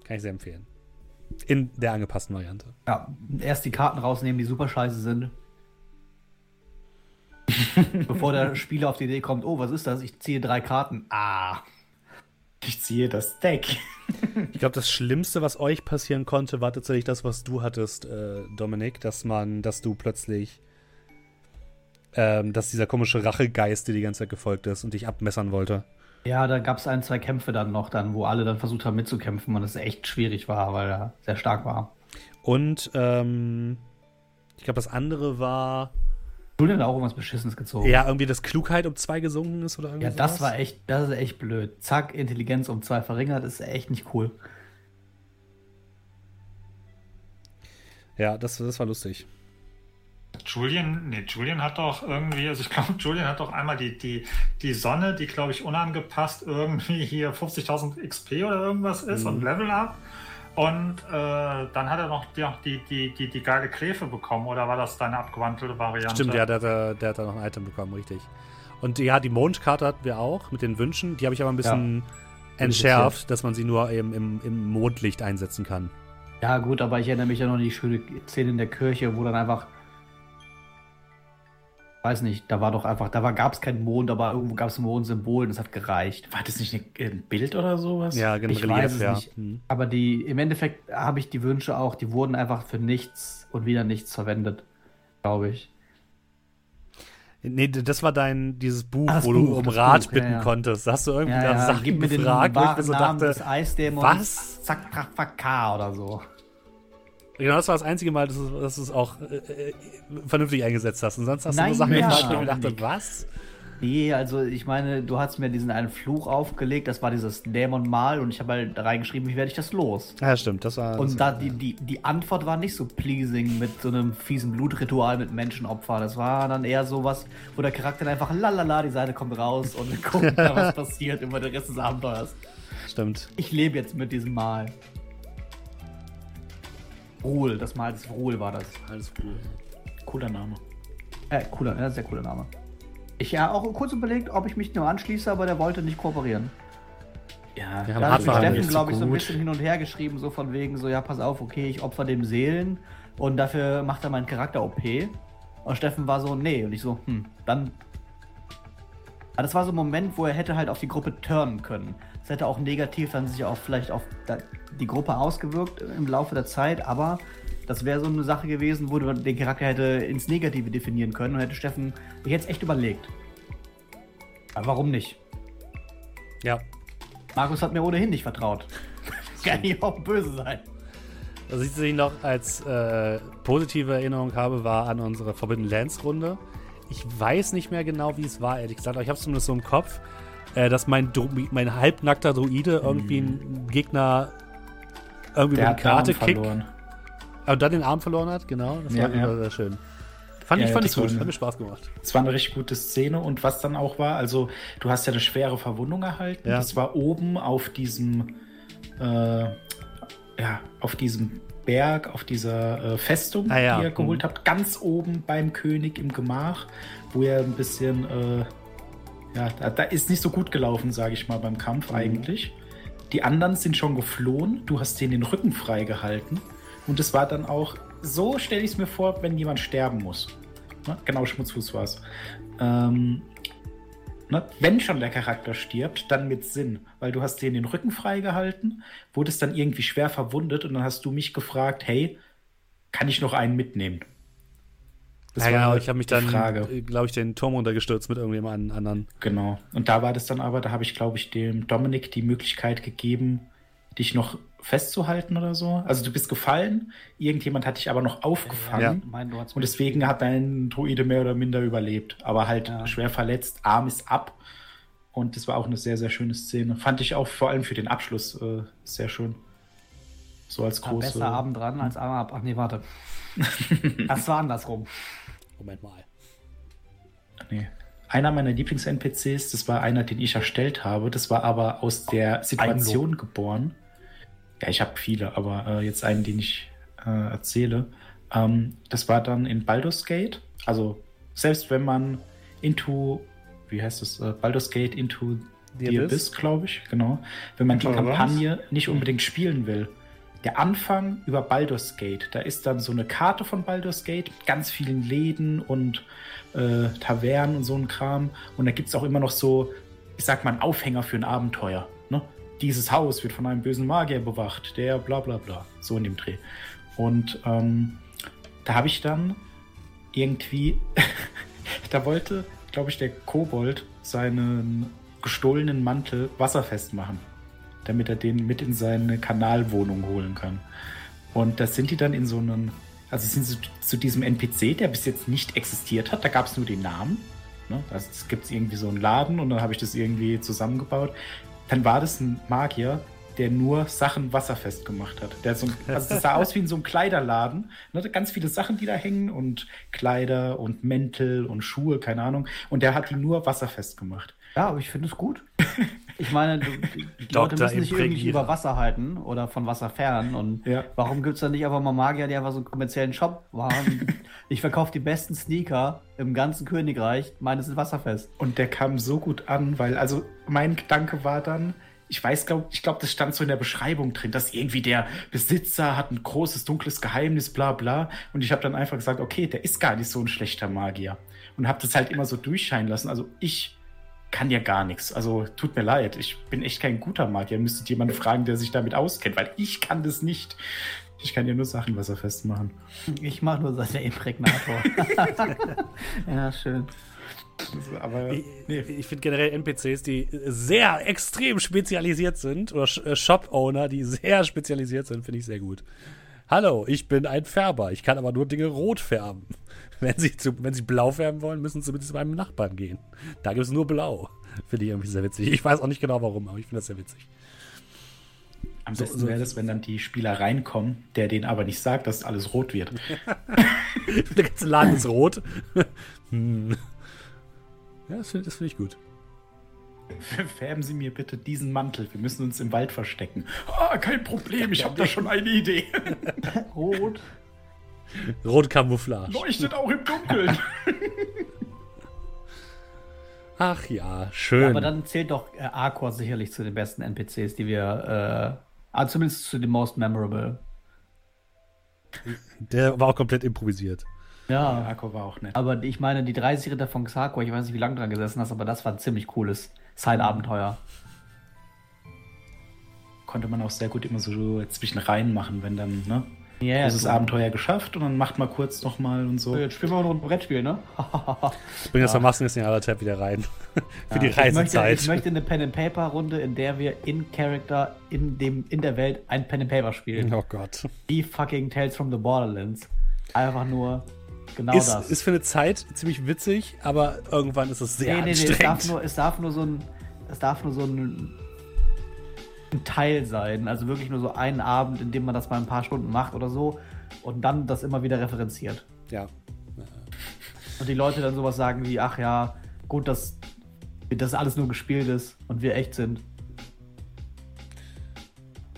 Kann ich sehr empfehlen. In der angepassten Variante. Ja, erst die Karten rausnehmen, die super scheiße sind. Bevor der Spieler auf die Idee kommt, oh, was ist das? Ich ziehe drei Karten. Ah. Ich ziehe das Deck. Ich glaube, das Schlimmste, was euch passieren konnte, war tatsächlich das, was du hattest, äh, Dominik, dass man, dass du plötzlich ähm, dass dieser komische Rachegeist dir die ganze Zeit gefolgt ist und dich abmessern wollte. Ja, da gab es ein, zwei Kämpfe dann noch, dann, wo alle dann versucht haben mitzukämpfen und es echt schwierig war, weil er sehr stark war. Und ähm, ich glaube, das andere war. Julian hat auch irgendwas Beschissenes gezogen. Ja, irgendwie, dass Klugheit um zwei gesunken ist oder Ja, das war echt, das ist echt blöd. Zack, Intelligenz um zwei verringert, ist echt nicht cool. Ja, das, das war lustig. Julian, nee, Julian hat doch irgendwie, also ich glaube, Julian hat doch einmal die, die, die Sonne, die glaube ich unangepasst irgendwie hier 50.000 XP oder irgendwas ist mhm. und Level Up. Und äh, dann hat er noch die, die, die, die, die geile Kläfe bekommen, oder war das deine abgewandelte Variante? Stimmt, ja, der, der, der hat da noch ein Item bekommen, richtig. Und ja, die Mondkarte hatten wir auch mit den Wünschen. Die habe ich aber ein bisschen ja. entschärft, dass man sie nur eben im, im Mondlicht einsetzen kann. Ja, gut, aber ich erinnere mich ja noch an die schöne Szene in der Kirche, wo dann einfach weiß nicht, da war doch einfach, da gab es keinen Mond, aber irgendwo gab es ein Mondsymbol und das hat gereicht. War das nicht ein Bild oder sowas? Ja, genau. Ich Relief, weiß es ja. nicht. Hm. Aber die, im Endeffekt habe ich die Wünsche auch, die wurden einfach für nichts und wieder nichts verwendet, glaube ich. Nee, das war dein, dieses Buch, ah, wo Buch, du um Rat Buch, bitten ja, ja. konntest. Da hast du irgendwie ja, ja. Sachen Gib mir gefragt, den wo ich so dachte, des Eisdämons was? Zack, K oder so. Genau, das war das einzige Mal, dass du, dass du es auch äh, äh, vernünftig eingesetzt hast. Und sonst hast Nein, du nur Sachen ja. gemacht, wo ich dachte, was? Nee, also ich meine, du hast mir diesen einen Fluch aufgelegt, das war dieses Dämon-Mal und ich habe halt reingeschrieben, wie werde ich das los? Ja, stimmt, das war. Und das da die, die, die Antwort war nicht so pleasing mit so einem fiesen Blutritual mit Menschenopfer. Das war dann eher so was, wo der Charakter dann einfach lalala, die Seite kommt raus und guckt, was passiert über den Rest des Abenteuers. Stimmt. Ich lebe jetzt mit diesem Mal. Ruhl, das Mal des Ruhl war das. Alles cool. Cooler Name. Äh, cooler, ja, sehr cooler Name. Ich habe auch kurz überlegt, ob ich mich nur anschließe, aber der wollte nicht kooperieren. Ja, da hat Steffen, glaube ich, so ein bisschen hin und her geschrieben, so von wegen, so, ja, pass auf, okay, ich opfer dem Seelen und dafür macht er meinen Charakter OP. Und Steffen war so, nee. Und ich so, hm, dann. Aber das war so ein Moment, wo er hätte halt auf die Gruppe turnen können. Das hätte auch negativ dann sich auch vielleicht auf die Gruppe ausgewirkt im Laufe der Zeit, aber das wäre so eine Sache gewesen, wo du den Charakter hätte ins Negative definieren können und hätte Steffen sich jetzt echt überlegt. Aber warum nicht? Ja. Markus hat mir ohnehin nicht vertraut. Kann ich auch böse sein. Was ich noch als äh, positive Erinnerung habe, war an unsere Forbidden Lands Runde. Ich weiß nicht mehr genau, wie es war, ehrlich gesagt, aber ich habe es zumindest so im Kopf äh, dass mein, Dro mein halbnackter Druide irgendwie einen Gegner irgendwie Der mit Karate-Kick. Aber dann den Arm verloren hat, genau. Das war ja. sehr schön. Fand ja, ich, fand ich gut, eine, hat mir Spaß gemacht. Es war eine richtig gute Szene und was dann auch war, also du hast ja eine schwere Verwundung erhalten. Ja. Das war oben auf diesem, äh, ja, auf diesem Berg, auf dieser äh, Festung, ah, ja. die ihr geholt mhm. habt, ganz oben beim König im Gemach, wo ihr ein bisschen äh, ja, da, da ist nicht so gut gelaufen, sage ich mal, beim Kampf mhm. eigentlich. Die anderen sind schon geflohen. Du hast denen den Rücken freigehalten. Und es war dann auch, so stelle ich es mir vor, wenn jemand sterben muss. Ne? Genau, Schmutzfuß war es. Ähm, ne? Wenn schon der Charakter stirbt, dann mit Sinn. Weil du hast denen den Rücken freigehalten, wurdest dann irgendwie schwer verwundet und dann hast du mich gefragt, hey, kann ich noch einen mitnehmen? Das ja, genau, ich habe mich dann, äh, glaube ich, den Turm runtergestürzt mit irgendjemand anderen. Genau. Und da war das dann aber, da habe ich, glaube ich, dem Dominik die Möglichkeit gegeben, dich noch festzuhalten oder so. Also du bist gefallen, irgendjemand hat dich aber noch aufgefangen. Ja. Mein, und deswegen hat dein Druide mehr oder minder überlebt. Aber halt ja. schwer verletzt, Arm ist ab. Und das war auch eine sehr, sehr schöne Szene. Fand ich auch vor allem für den Abschluss äh, sehr schön. So als große. Besser Abend dran als Arm ab. Ach nee, warte. das war andersrum. Moment mal. Nee. Einer meiner Lieblings-NPCs, das war einer, den ich erstellt habe. Das war aber aus der Situation Eigenlob. geboren. Ja, ich habe viele, aber äh, jetzt einen, den ich äh, erzähle. Ähm, das war dann in Baldur's Gate. Also, selbst wenn man into, wie heißt das, äh, Baldur's Gate into the, the Abyss, Abyss glaube ich, genau. Wenn man die Kampagne nicht unbedingt spielen will, der Anfang über Baldur's Gate. Da ist dann so eine Karte von Baldur's Gate mit ganz vielen Läden und äh, Tavernen und so ein Kram. Und da gibt es auch immer noch so, ich sag mal, einen Aufhänger für ein Abenteuer. Ne? Dieses Haus wird von einem bösen Magier bewacht, der bla bla bla. So in dem Dreh. Und ähm, da habe ich dann irgendwie Da wollte, glaube ich, der Kobold seinen gestohlenen Mantel wasserfest machen, damit er den mit in seine Kanalwohnung holen kann. Und da sind die dann in so einem, also sind sie zu diesem NPC, der bis jetzt nicht existiert hat, da gab es nur den Namen. Ne? Also es gibt irgendwie so einen Laden und dann habe ich das irgendwie zusammengebaut. Dann war das ein Magier, der nur Sachen wasserfest gemacht hat. Der so, also das sah aus wie in so einem Kleiderladen. Ne? Ganz viele Sachen, die da hängen und Kleider und Mäntel und Schuhe, keine Ahnung. Und der hat die nur wasserfest gemacht. Ja, aber ich finde es gut. Ich meine, du, die Leute müssen sich irgendwie über Wasser halten oder von Wasser fern. Und ja. warum gibt es dann nicht einfach mal Magier, die einfach so einen kommerziellen Shop waren? ich verkaufe die besten Sneaker im ganzen Königreich, meines sind wasserfest. Und der kam so gut an, weil, also mein Gedanke war dann, ich weiß, glaub, ich glaube, das stand so in der Beschreibung drin, dass irgendwie der Besitzer hat ein großes, dunkles Geheimnis, bla bla. Und ich habe dann einfach gesagt, okay, der ist gar nicht so ein schlechter Magier. Und habe das halt immer so durchscheinen lassen. Also ich kann ja gar nichts. Also tut mir leid, ich bin echt kein guter Magier. Müsstet jemanden fragen, der sich damit auskennt, weil ich kann das nicht. Ich kann ja nur Sachen wasserfest machen. Ich mache nur seine Imprägnator. ja, schön. Aber ich, nee. ich finde generell NPCs, die sehr extrem spezialisiert sind, oder äh, Shop-Owner, die sehr spezialisiert sind, finde ich sehr gut. Hallo, ich bin ein Färber. Ich kann aber nur Dinge rot färben. Wenn Sie, zu, wenn Sie blau färben wollen, müssen Sie zu meinem Nachbarn gehen. Da gibt es nur blau. Finde ich irgendwie sehr witzig. Ich weiß auch nicht genau warum, aber ich finde das sehr witzig. Am besten wäre es, wenn dann die Spieler reinkommen, der denen aber nicht sagt, dass alles rot wird. der ganze Laden ist rot. hm. Ja, das finde find ich gut. Färben Sie mir bitte diesen Mantel. Wir müssen uns im Wald verstecken. Ah, kein Problem, ich habe da schon eine Idee. Rot. Rot Camouflage. Leuchtet auch im Dunkeln. Ach ja, schön. Ja, aber dann zählt doch äh, Arcor sicherlich zu den besten NPCs, die wir, äh, ah, zumindest zu den most memorable. Der war auch komplett improvisiert. Ja, Akku war auch nett. Aber ich meine, die 30 Ritter von Xarko, ich weiß nicht, wie lange dran gesessen hast, aber das war ein ziemlich cooles Side-Abenteuer. Konnte man auch sehr gut immer so zwischen rein machen, wenn dann, ne? Ja, großes so. Abenteuer geschafft und dann macht mal kurz nochmal und so. Jetzt spielen wir noch ein Brettspiel, ne? ich bringe das ja. Masken jetzt in aller Tab wieder rein. Für ja, die Reisezeit. Ich möchte, ich möchte eine Pen and Paper Runde, in der wir in Character in dem in der Welt ein Pen and Paper spielen. Oh Gott. Wie fucking Tales from the Borderlands. Einfach nur Genau ist, das. Ist für eine Zeit ziemlich witzig, aber irgendwann ist es sehr nee, nee, anstrengend. Nee, es darf nur, es darf nur so ein, es darf nur so ein, ein Teil sein. Also wirklich nur so einen Abend, in dem man das mal ein paar Stunden macht oder so und dann das immer wieder referenziert. Ja. Und die Leute dann sowas sagen wie, ach ja, gut, dass das alles nur gespielt ist und wir echt sind.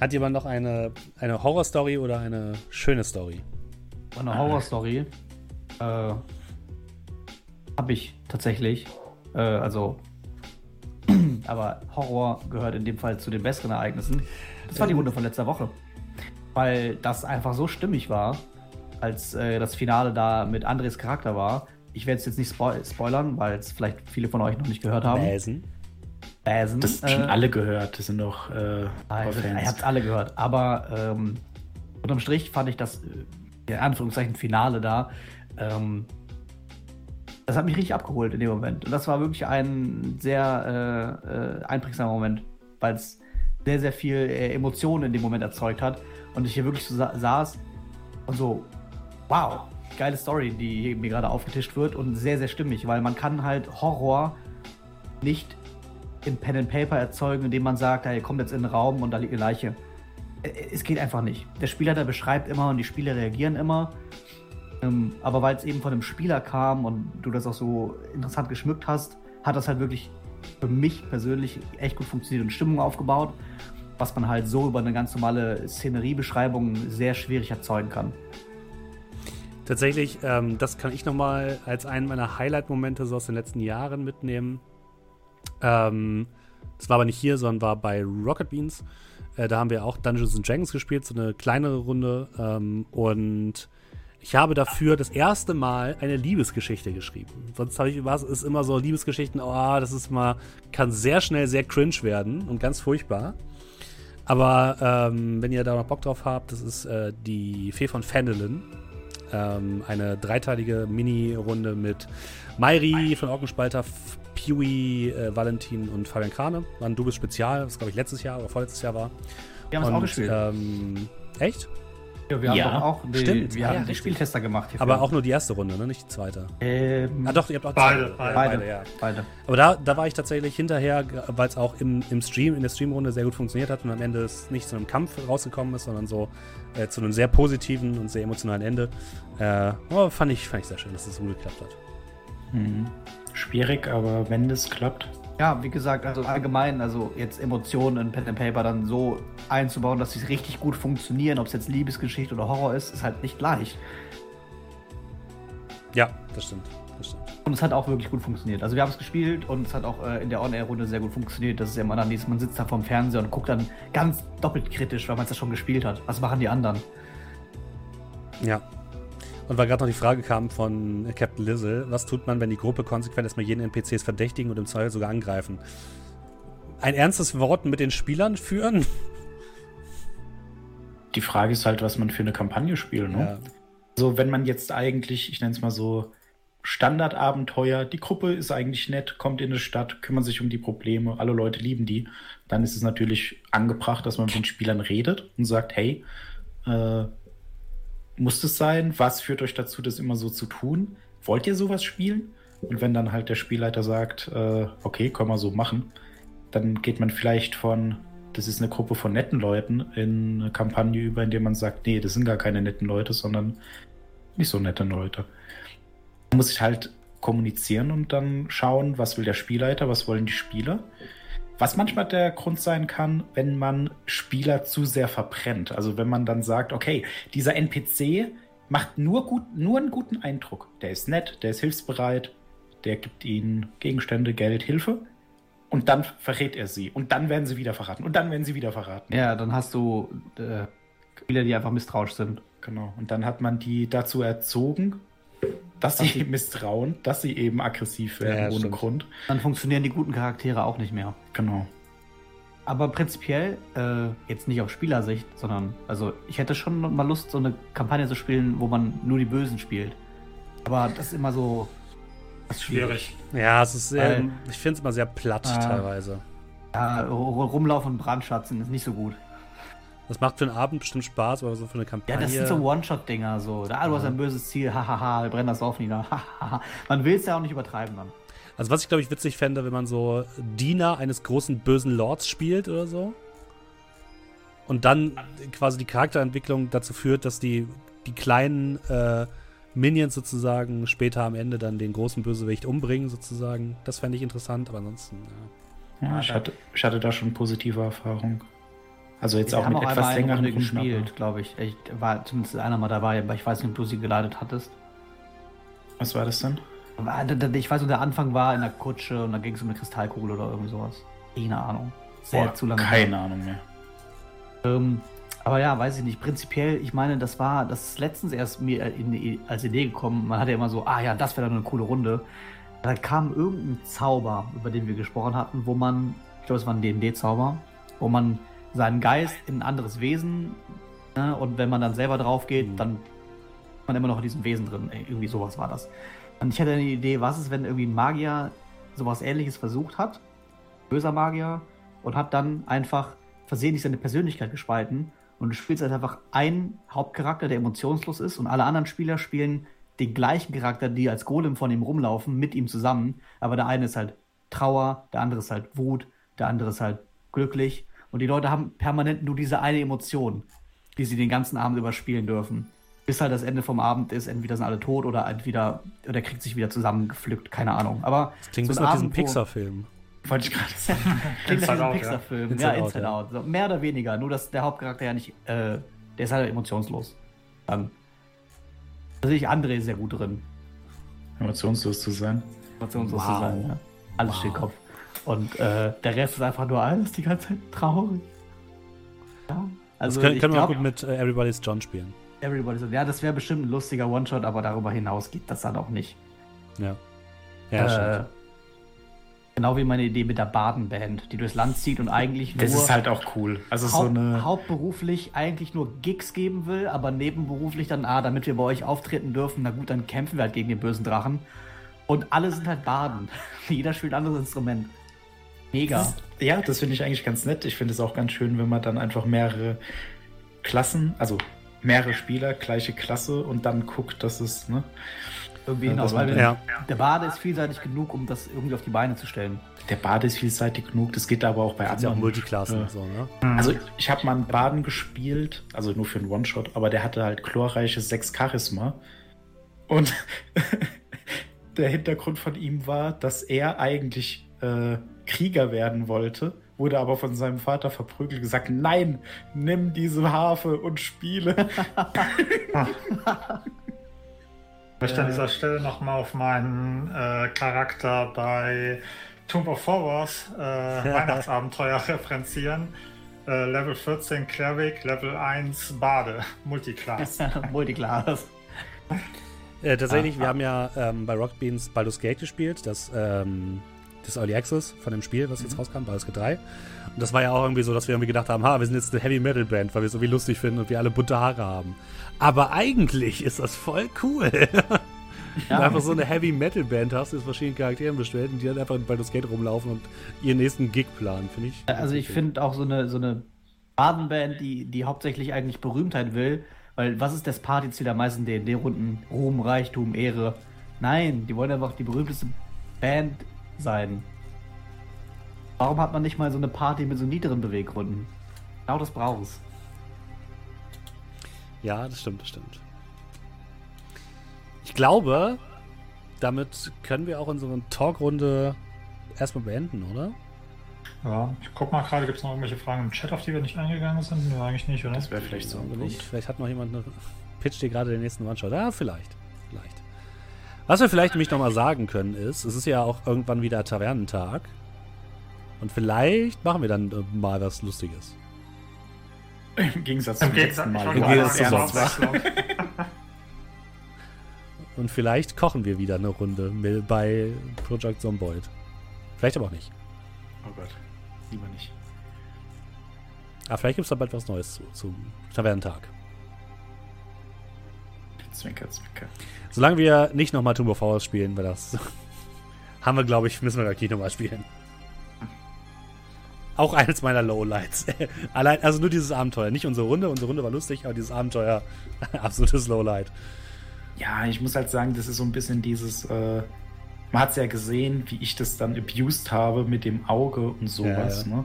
Hat jemand noch eine, eine Horror-Story oder eine schöne Story? Eine Horror-Story? Äh, habe ich tatsächlich. Äh, also, aber Horror gehört in dem Fall zu den besseren Ereignissen. Das war die Runde von letzter Woche. Weil das einfach so stimmig war, als äh, das Finale da mit Andres Charakter war. Ich werde es jetzt nicht spo spoilern, weil es vielleicht viele von euch noch nicht gehört haben. Bäsen. Bäsen. Das schon äh, alle gehört. Das sind doch äh, also, Fans. Ihr habt alle gehört. Aber ähm, unterm Strich fand ich das, äh, in Anführungszeichen, Finale da ähm, das hat mich richtig abgeholt in dem Moment. Und das war wirklich ein sehr äh, äh, einprägsamer Moment, weil es sehr, sehr viel äh, Emotionen in dem Moment erzeugt hat. Und ich hier wirklich so sa saß und so, wow, geile Story, die mir gerade aufgetischt wird und sehr, sehr stimmig, weil man kann halt Horror nicht in Pen and Paper erzeugen, indem man sagt, hey, kommt jetzt in den Raum und da liegt eine Leiche. Äh, es geht einfach nicht. Der Spieler, der beschreibt immer und die Spieler reagieren immer ähm, aber weil es eben von einem Spieler kam und du das auch so interessant geschmückt hast, hat das halt wirklich für mich persönlich echt gut funktioniert und Stimmung aufgebaut, was man halt so über eine ganz normale Szeneriebeschreibung sehr schwierig erzeugen kann. Tatsächlich, ähm, das kann ich nochmal als einen meiner Highlight-Momente so aus den letzten Jahren mitnehmen. Ähm, das war aber nicht hier, sondern war bei Rocket Beans. Äh, da haben wir auch Dungeons Dragons gespielt, so eine kleinere Runde. Ähm, und ich habe dafür das erste Mal eine Liebesgeschichte geschrieben. Sonst habe ich was ist immer so Liebesgeschichten, oh, das ist mal kann sehr schnell sehr cringe werden und ganz furchtbar. Aber ähm, wenn ihr da noch Bock drauf habt, das ist äh, die Fee von Fenelin. Ähm, eine dreiteilige Mini-Runde mit Mairi von Orkenspalter, Pewy, äh, Valentin und Fabian Krane. War ein Doubles Spezial, das glaube ich letztes Jahr oder vorletztes Jahr war. Wir haben es auch gespielt. Ähm, echt? Ja, wir haben Ja. doch auch die, Stimmt. wir Ah, haben ja, die. Spieltester gemacht. hierfür. Aber auch nur die erste Runde, ne? nicht die zweite. ähm, Ah doch, ihr habt auch Beide, beide. beide, beide. ja. beide. Aber da, da war ich tatsächlich hinterher, weil es auch im, im Stream, in der Streamrunde sehr gut funktioniert hat und am Ende es nicht zu einem Kampf rausgekommen ist, sondern so äh, zu einem sehr positiven und sehr emotionalen Ende. Äh, oh, fand, ich, fand ich sehr schön, dass es so gut geklappt hat. Mhm. Schwierig, aber wenn das klappt. Ja, wie gesagt, also allgemein, also jetzt Emotionen in Pen and Paper dann so einzubauen, dass sie richtig gut funktionieren, ob es jetzt Liebesgeschichte oder Horror ist, ist halt nicht leicht. Ja, das stimmt. Das stimmt. Und es hat auch wirklich gut funktioniert. Also wir haben es gespielt und es hat auch äh, in der On-Air-Runde sehr gut funktioniert. Das ist ja immer dann man sitzt da vorm Fernseher und guckt dann ganz doppelt kritisch, weil man es ja schon gespielt hat. Was machen die anderen? Ja. Und weil gerade noch die Frage kam von äh, Captain Lizzle, was tut man, wenn die Gruppe konsequent erstmal jeden NPCs verdächtigen und im Zweifel sogar angreifen? Ein ernstes Wort mit den Spielern führen? Die Frage ist halt, was man für eine Kampagne spielt. Ne? Ja. Also wenn man jetzt eigentlich, ich nenne es mal so, Standardabenteuer, die Gruppe ist eigentlich nett, kommt in eine Stadt, kümmert sich um die Probleme, alle Leute lieben die, dann ist es natürlich angebracht, dass man mit den Spielern redet und sagt, hey, äh, muss das sein? Was führt euch dazu, das immer so zu tun? Wollt ihr sowas spielen? Und wenn dann halt der Spielleiter sagt, äh, okay, können wir so machen, dann geht man vielleicht von, das ist eine Gruppe von netten Leuten, in eine Kampagne über, in der man sagt, nee, das sind gar keine netten Leute, sondern nicht so nette Leute. Man muss sich halt kommunizieren und dann schauen, was will der Spielleiter, was wollen die Spieler. Was manchmal der Grund sein kann, wenn man Spieler zu sehr verbrennt. Also wenn man dann sagt, okay, dieser NPC macht nur, gut, nur einen guten Eindruck. Der ist nett, der ist hilfsbereit, der gibt ihnen Gegenstände, Geld, Hilfe. Und dann verrät er sie. Und dann werden sie wieder verraten. Und dann werden sie wieder verraten. Ja, dann hast du äh, Spieler, die einfach misstrauisch sind. Genau. Und dann hat man die dazu erzogen, dass Dass sie sie- misstrauen, dass sie eben aggressiv werden Ja, ohne stimmt. Grund. Dann funktionieren die guten Charaktere auch nicht mehr. Genau. Aber prinzipiell, äh, jetzt nicht auf Spielersicht, sondern, also ich hätte schon mal Lust, so eine Kampagne zu spielen, wo man nur die Bösen spielt. Aber das ist immer so. Das ist Schwierig. Ja, es ist sehr, Weil- ich finde es immer sehr platt Ah. teilweise. Ja, ru- rumlaufen und Brandschatzen ist nicht so gut. Das macht für einen Abend bestimmt Spaß, aber so für eine Ja, Kampagne. das sind so One-Shot-Dinger, so. Da, du hast ein böses Ziel, hahaha, wir brennen das Dorf nieder. Man will es ja auch nicht übertreiben dann. Also was ich glaube ich witzig fände, wenn man so Diener eines großen bösen Lords spielt oder so. Und dann quasi die Charakterentwicklung dazu führt, dass die, die kleinen äh, Minions sozusagen später am Ende dann den großen Bösewicht umbringen sozusagen. Das fände ich interessant, aber ansonsten, ja. Ja, ich, hatte, ich hatte da schon positive Erfahrungen. Also jetzt Wir auch mit auch etwas längeren Runde gespielt, glaube ich. Ich war zumindest einer mal dabei, aber ich weiß nicht, ob du sie geleitet hattest. Was war das denn? D- Ich weiß der Anfang war in der Kutsche und da ging es um eine Kristallkugel oder irgendwie sowas. Keine Ahnung. Sehr Boah, zu lange. Keine Ahnung mehr. Ähm, aber ja, weiß ich nicht. Prinzipiell, ich meine, das war, das ist letztens erst mir in, die- als Idee gekommen. Man hatte immer so, ah ja, das wäre dann eine coole Runde. Da kam irgendein Zauber, über den wir gesprochen hatten, wo man, ich glaube, es war ein D&D-Zauber, wo man seinen Geist in ein anderes Wesen, ne, und wenn man dann selber drauf geht, Mhm. dann ist man immer noch in diesem Wesen drin. Irgendwie sowas war das. Und ich hatte eine Idee, was ist, wenn irgendwie ein Magier sowas ähnliches versucht hat, böser Magier, und hat dann einfach versehentlich seine Persönlichkeit gespalten und du spielst halt einfach einen Hauptcharakter, der emotionslos ist und alle anderen Spieler spielen den gleichen Charakter, die als Golem von ihm rumlaufen, mit ihm zusammen, aber der eine ist halt Trauer, der andere ist halt Wut, der andere ist halt glücklich und die Leute haben permanent nur diese eine Emotion, die sie den ganzen Abend überspielen dürfen. Bis halt das Ende vom Abend ist, entweder sind alle tot oder entweder, oder der kriegt sich wieder zusammengepflückt, keine Ahnung. Aber Das klingt so ein bisschen diesem Pixar-Film. Wollte ich gerade sagen. Klingt nach diesem. Pixar-Film. Inside Ja, Out, Inside ja. Out. So, mehr oder weniger. Nur, dass der Hauptcharakter ja nicht, äh, der ist halt emotionslos. Dann. Da sehe ich André sehr gut drin, Emotionslos zu sein. emotionslos Wow. zu sein. Ja. Alles Wow. steht Kopf. Und äh, der Rest ist einfach nur alles die ganze Zeit traurig. Ja. Also, das können, ich können wir auch glaube, gut mit äh, Everybody's John spielen. Everybody so, ja, das wäre bestimmt ein lustiger One-Shot, aber darüber hinaus geht das dann auch nicht. Ja. Ja, äh, stimmt. Genau wie meine Idee mit der Badenband, die durchs Land zieht und eigentlich nur. Das ist halt auch cool. Also haupt, so eine. Hauptberuflich eigentlich nur Gigs geben will, aber nebenberuflich dann, ah, damit wir bei euch auftreten dürfen, na gut, dann kämpfen wir halt gegen den bösen Drachen. Und alle sind halt Baden. Jeder spielt ein anderes Instrument. Mega. Das, ja, das finde ich eigentlich ganz nett. Ich finde es auch ganz schön, wenn man dann einfach mehrere Klassen, also mehrere Spieler, gleiche Klasse und dann guckt, dass es, ne? Irgendwie hinaus, weil ja. der Bade ist vielseitig genug, um das irgendwie auf die Beine zu stellen. Der Bade ist vielseitig genug, das geht aber auch bei anderen. Ja auch Multiklassen ja. so, ne? Also ich habe mal einen Baden gespielt, also nur für einen One-Shot, aber der hatte halt chlorreiche 6 Charisma. Und der Hintergrund von ihm war, dass er eigentlich äh, Krieger werden wollte, wurde aber von seinem Vater verprügelt, gesagt, nein, nimm diese Harfe und spiele. Ich möchte an dieser Stelle nochmal auf meinen äh, Charakter bei Tomb of Horrors äh, Weihnachtsabenteuer referenzieren. Äh, Level 14 Cleric, Level 1 Bade, Multiclass. Multiclass. Äh, tatsächlich, ah, wir ah. haben ja ähm, bei Rock Beans Baldur's Gate gespielt, das, ähm, das Early Access von dem Spiel, was jetzt mhm. rauskam, Baldur's Gate 3. Und das war ja auch irgendwie so, dass wir irgendwie gedacht haben, ha, wir sind jetzt eine Heavy Metal Band, weil wir es irgendwie lustig finden und wir alle bunte Haare haben. Aber eigentlich ist das voll cool. Ja. einfach so eine Heavy Metal Band hast, die aus verschiedenen Charakteren bestellt und die dann einfach bei das Skate rumlaufen und ihren nächsten Gig planen, finde ich. Also ich finde auch so eine, so eine Badenband, die, die hauptsächlich eigentlich Berühmtheit will, weil was ist das Partyziel der meisten D&D-Runden? Ruhm, Reichtum, Ehre. Nein, die wollen einfach die berühmteste Band sein. Warum hat man nicht mal so eine Party mit so niederen Beweggründen? Genau das braucht es. Ja, das stimmt, das stimmt. Ich glaube, damit können wir auch unsere Talkrunde erstmal beenden, oder? Ja, ich guck mal gerade, gibt es noch irgendwelche Fragen im Chat, auf die wir nicht eingegangen sind? Nee, eigentlich nicht, oder? Das wäre vielleicht so ein nicht. Vielleicht hat noch jemand eine Pitch dir gerade den nächsten One-Shot. Ja, vielleicht. Vielleicht. Was wir vielleicht nämlich nochmal sagen können ist, es ist ja auch irgendwann wieder Tavernentag. Und vielleicht machen wir dann äh, mal was Lustiges. Im Gegensatz zum letzten Mal. Im Gegensatz zum sonst Und vielleicht kochen wir wieder eine Runde bei Project Zomboid. Vielleicht aber auch nicht. Oh Gott, lieber nicht. Aber ah, vielleicht gibt es da bald was Neues zu, zum Tavernentag. Zwinker, zwinker. Solange wir nicht nochmal Tomb of Horrors spielen, weil das haben wir, glaube ich, müssen wir gleich nochmal spielen. Auch eines meiner Lowlights. Allein, also nur dieses Abenteuer. Nicht unsere Runde. Unsere Runde war lustig, aber dieses Abenteuer, absolutes Lowlight. Ja, ich muss halt sagen, das ist so ein bisschen dieses. Äh, man hat es ja gesehen, wie ich das dann abused habe mit dem Auge und sowas. Ja, ja. Ne?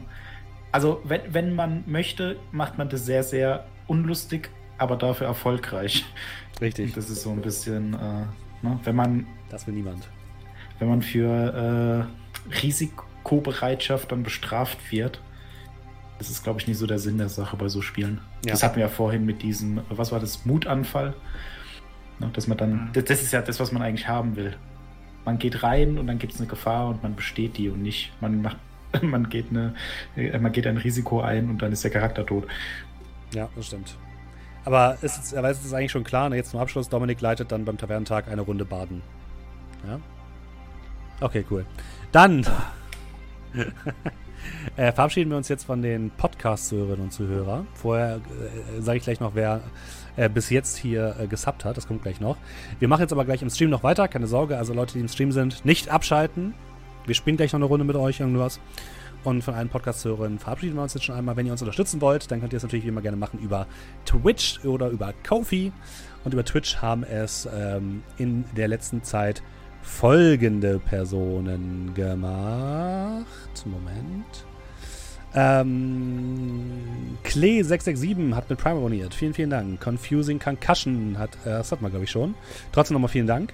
Also, wenn, wenn man möchte, macht man das sehr, sehr unlustig, aber dafür erfolgreich. Richtig. Das ist so ein bisschen, äh, ne? wenn man. Das will niemand. Wenn man für äh, Risiko Co-Bereitschaft dann bestraft wird. Das ist, glaube ich, nicht so der Sinn der Sache bei so Spielen. Ja. Das hatten wir ja vorhin mit diesem, was war das, Mutanfall. Ne, dass man dann, mhm. das, das, ist ja das, was man eigentlich haben will. Man geht rein und dann gibt es eine Gefahr und man besteht die und nicht, man macht, man geht eine, man geht ein Risiko ein und dann ist der Charakter tot. Ja, das stimmt. Aber ist, aber ist eigentlich schon klar, ne, jetzt zum Abschluss, Dominik leitet dann beim Tavernentag eine Runde Baden. Ja? Okay, cool. Dann äh, verabschieden wir uns jetzt von den Podcast-Zuhörerinnen und Zuhörern. Vorher äh, sage ich gleich noch, wer äh, bis jetzt hier äh, gesubbt hat. Das kommt gleich noch. Wir machen jetzt aber gleich im Stream noch weiter. Keine Sorge. Also Leute, die im Stream sind, nicht abschalten. Wir spielen gleich noch eine Runde mit euch irgendwas. Und von allen Podcast-Hörern verabschieden wir uns jetzt schon einmal. Wenn ihr uns unterstützen wollt, dann könnt ihr es natürlich wie immer gerne machen über Twitch oder über Kofi. Und über Twitch haben es ähm, in der letzten Zeit folgende Personen gemacht. Moment. Ähm, Klee667 hat mit Prime abonniert. Vielen, vielen Dank. Confusing Concussion hat, äh, das hat man glaube ich schon. Trotzdem nochmal vielen Dank.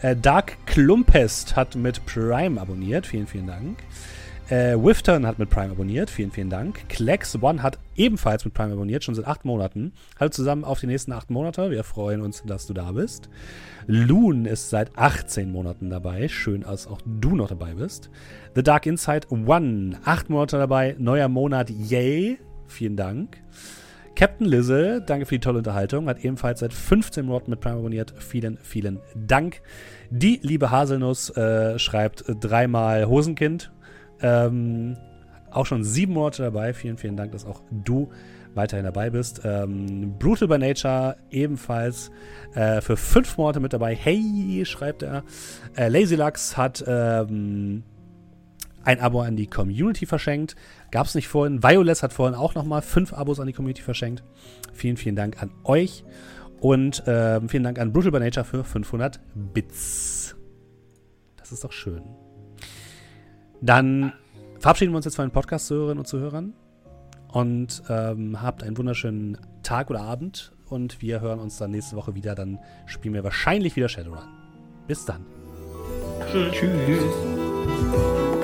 Äh, Dark Klumpest hat mit Prime abonniert. Vielen, vielen Dank. Äh, Wifton hat mit Prime abonniert. Vielen, vielen Dank. Klex One hat ebenfalls mit Prime abonniert, schon seit acht Monaten. Hallo zusammen auf die nächsten acht Monate. Wir freuen uns, dass du da bist. Loon ist seit 18 Monaten dabei. Schön, dass auch du noch dabei bist. The Dark Insight One, acht Monate dabei. Neuer Monat, yay. Vielen Dank. Captain Lizzle, danke für die tolle Unterhaltung, hat ebenfalls seit 15 Monaten mit Prime abonniert. Vielen, vielen Dank. Die liebe Haselnuss äh, schreibt dreimal Hosenkind. Ähm, auch schon sieben Monate dabei. Vielen, vielen Dank, dass auch du weiterhin dabei bist. Ähm, Brutal by Nature ebenfalls äh, für fünf Monate mit dabei. Hey, schreibt er. Äh, Lazy Lux hat ähm, ein Abo an die Community verschenkt. Gab es nicht vorhin. Violets hat vorhin auch nochmal fünf Abos an die Community verschenkt. Vielen, vielen Dank an euch. Und ähm, vielen Dank an Brutal by Nature für 500 Bits. Das ist doch schön. Dann verabschieden wir uns jetzt von den Podcast-Zuhörerinnen und Zuhörern und ähm, habt einen wunderschönen Tag oder Abend und wir hören uns dann nächste Woche wieder. Dann spielen wir wahrscheinlich wieder Shadowrun. Bis dann. Tschüss. Tschüss.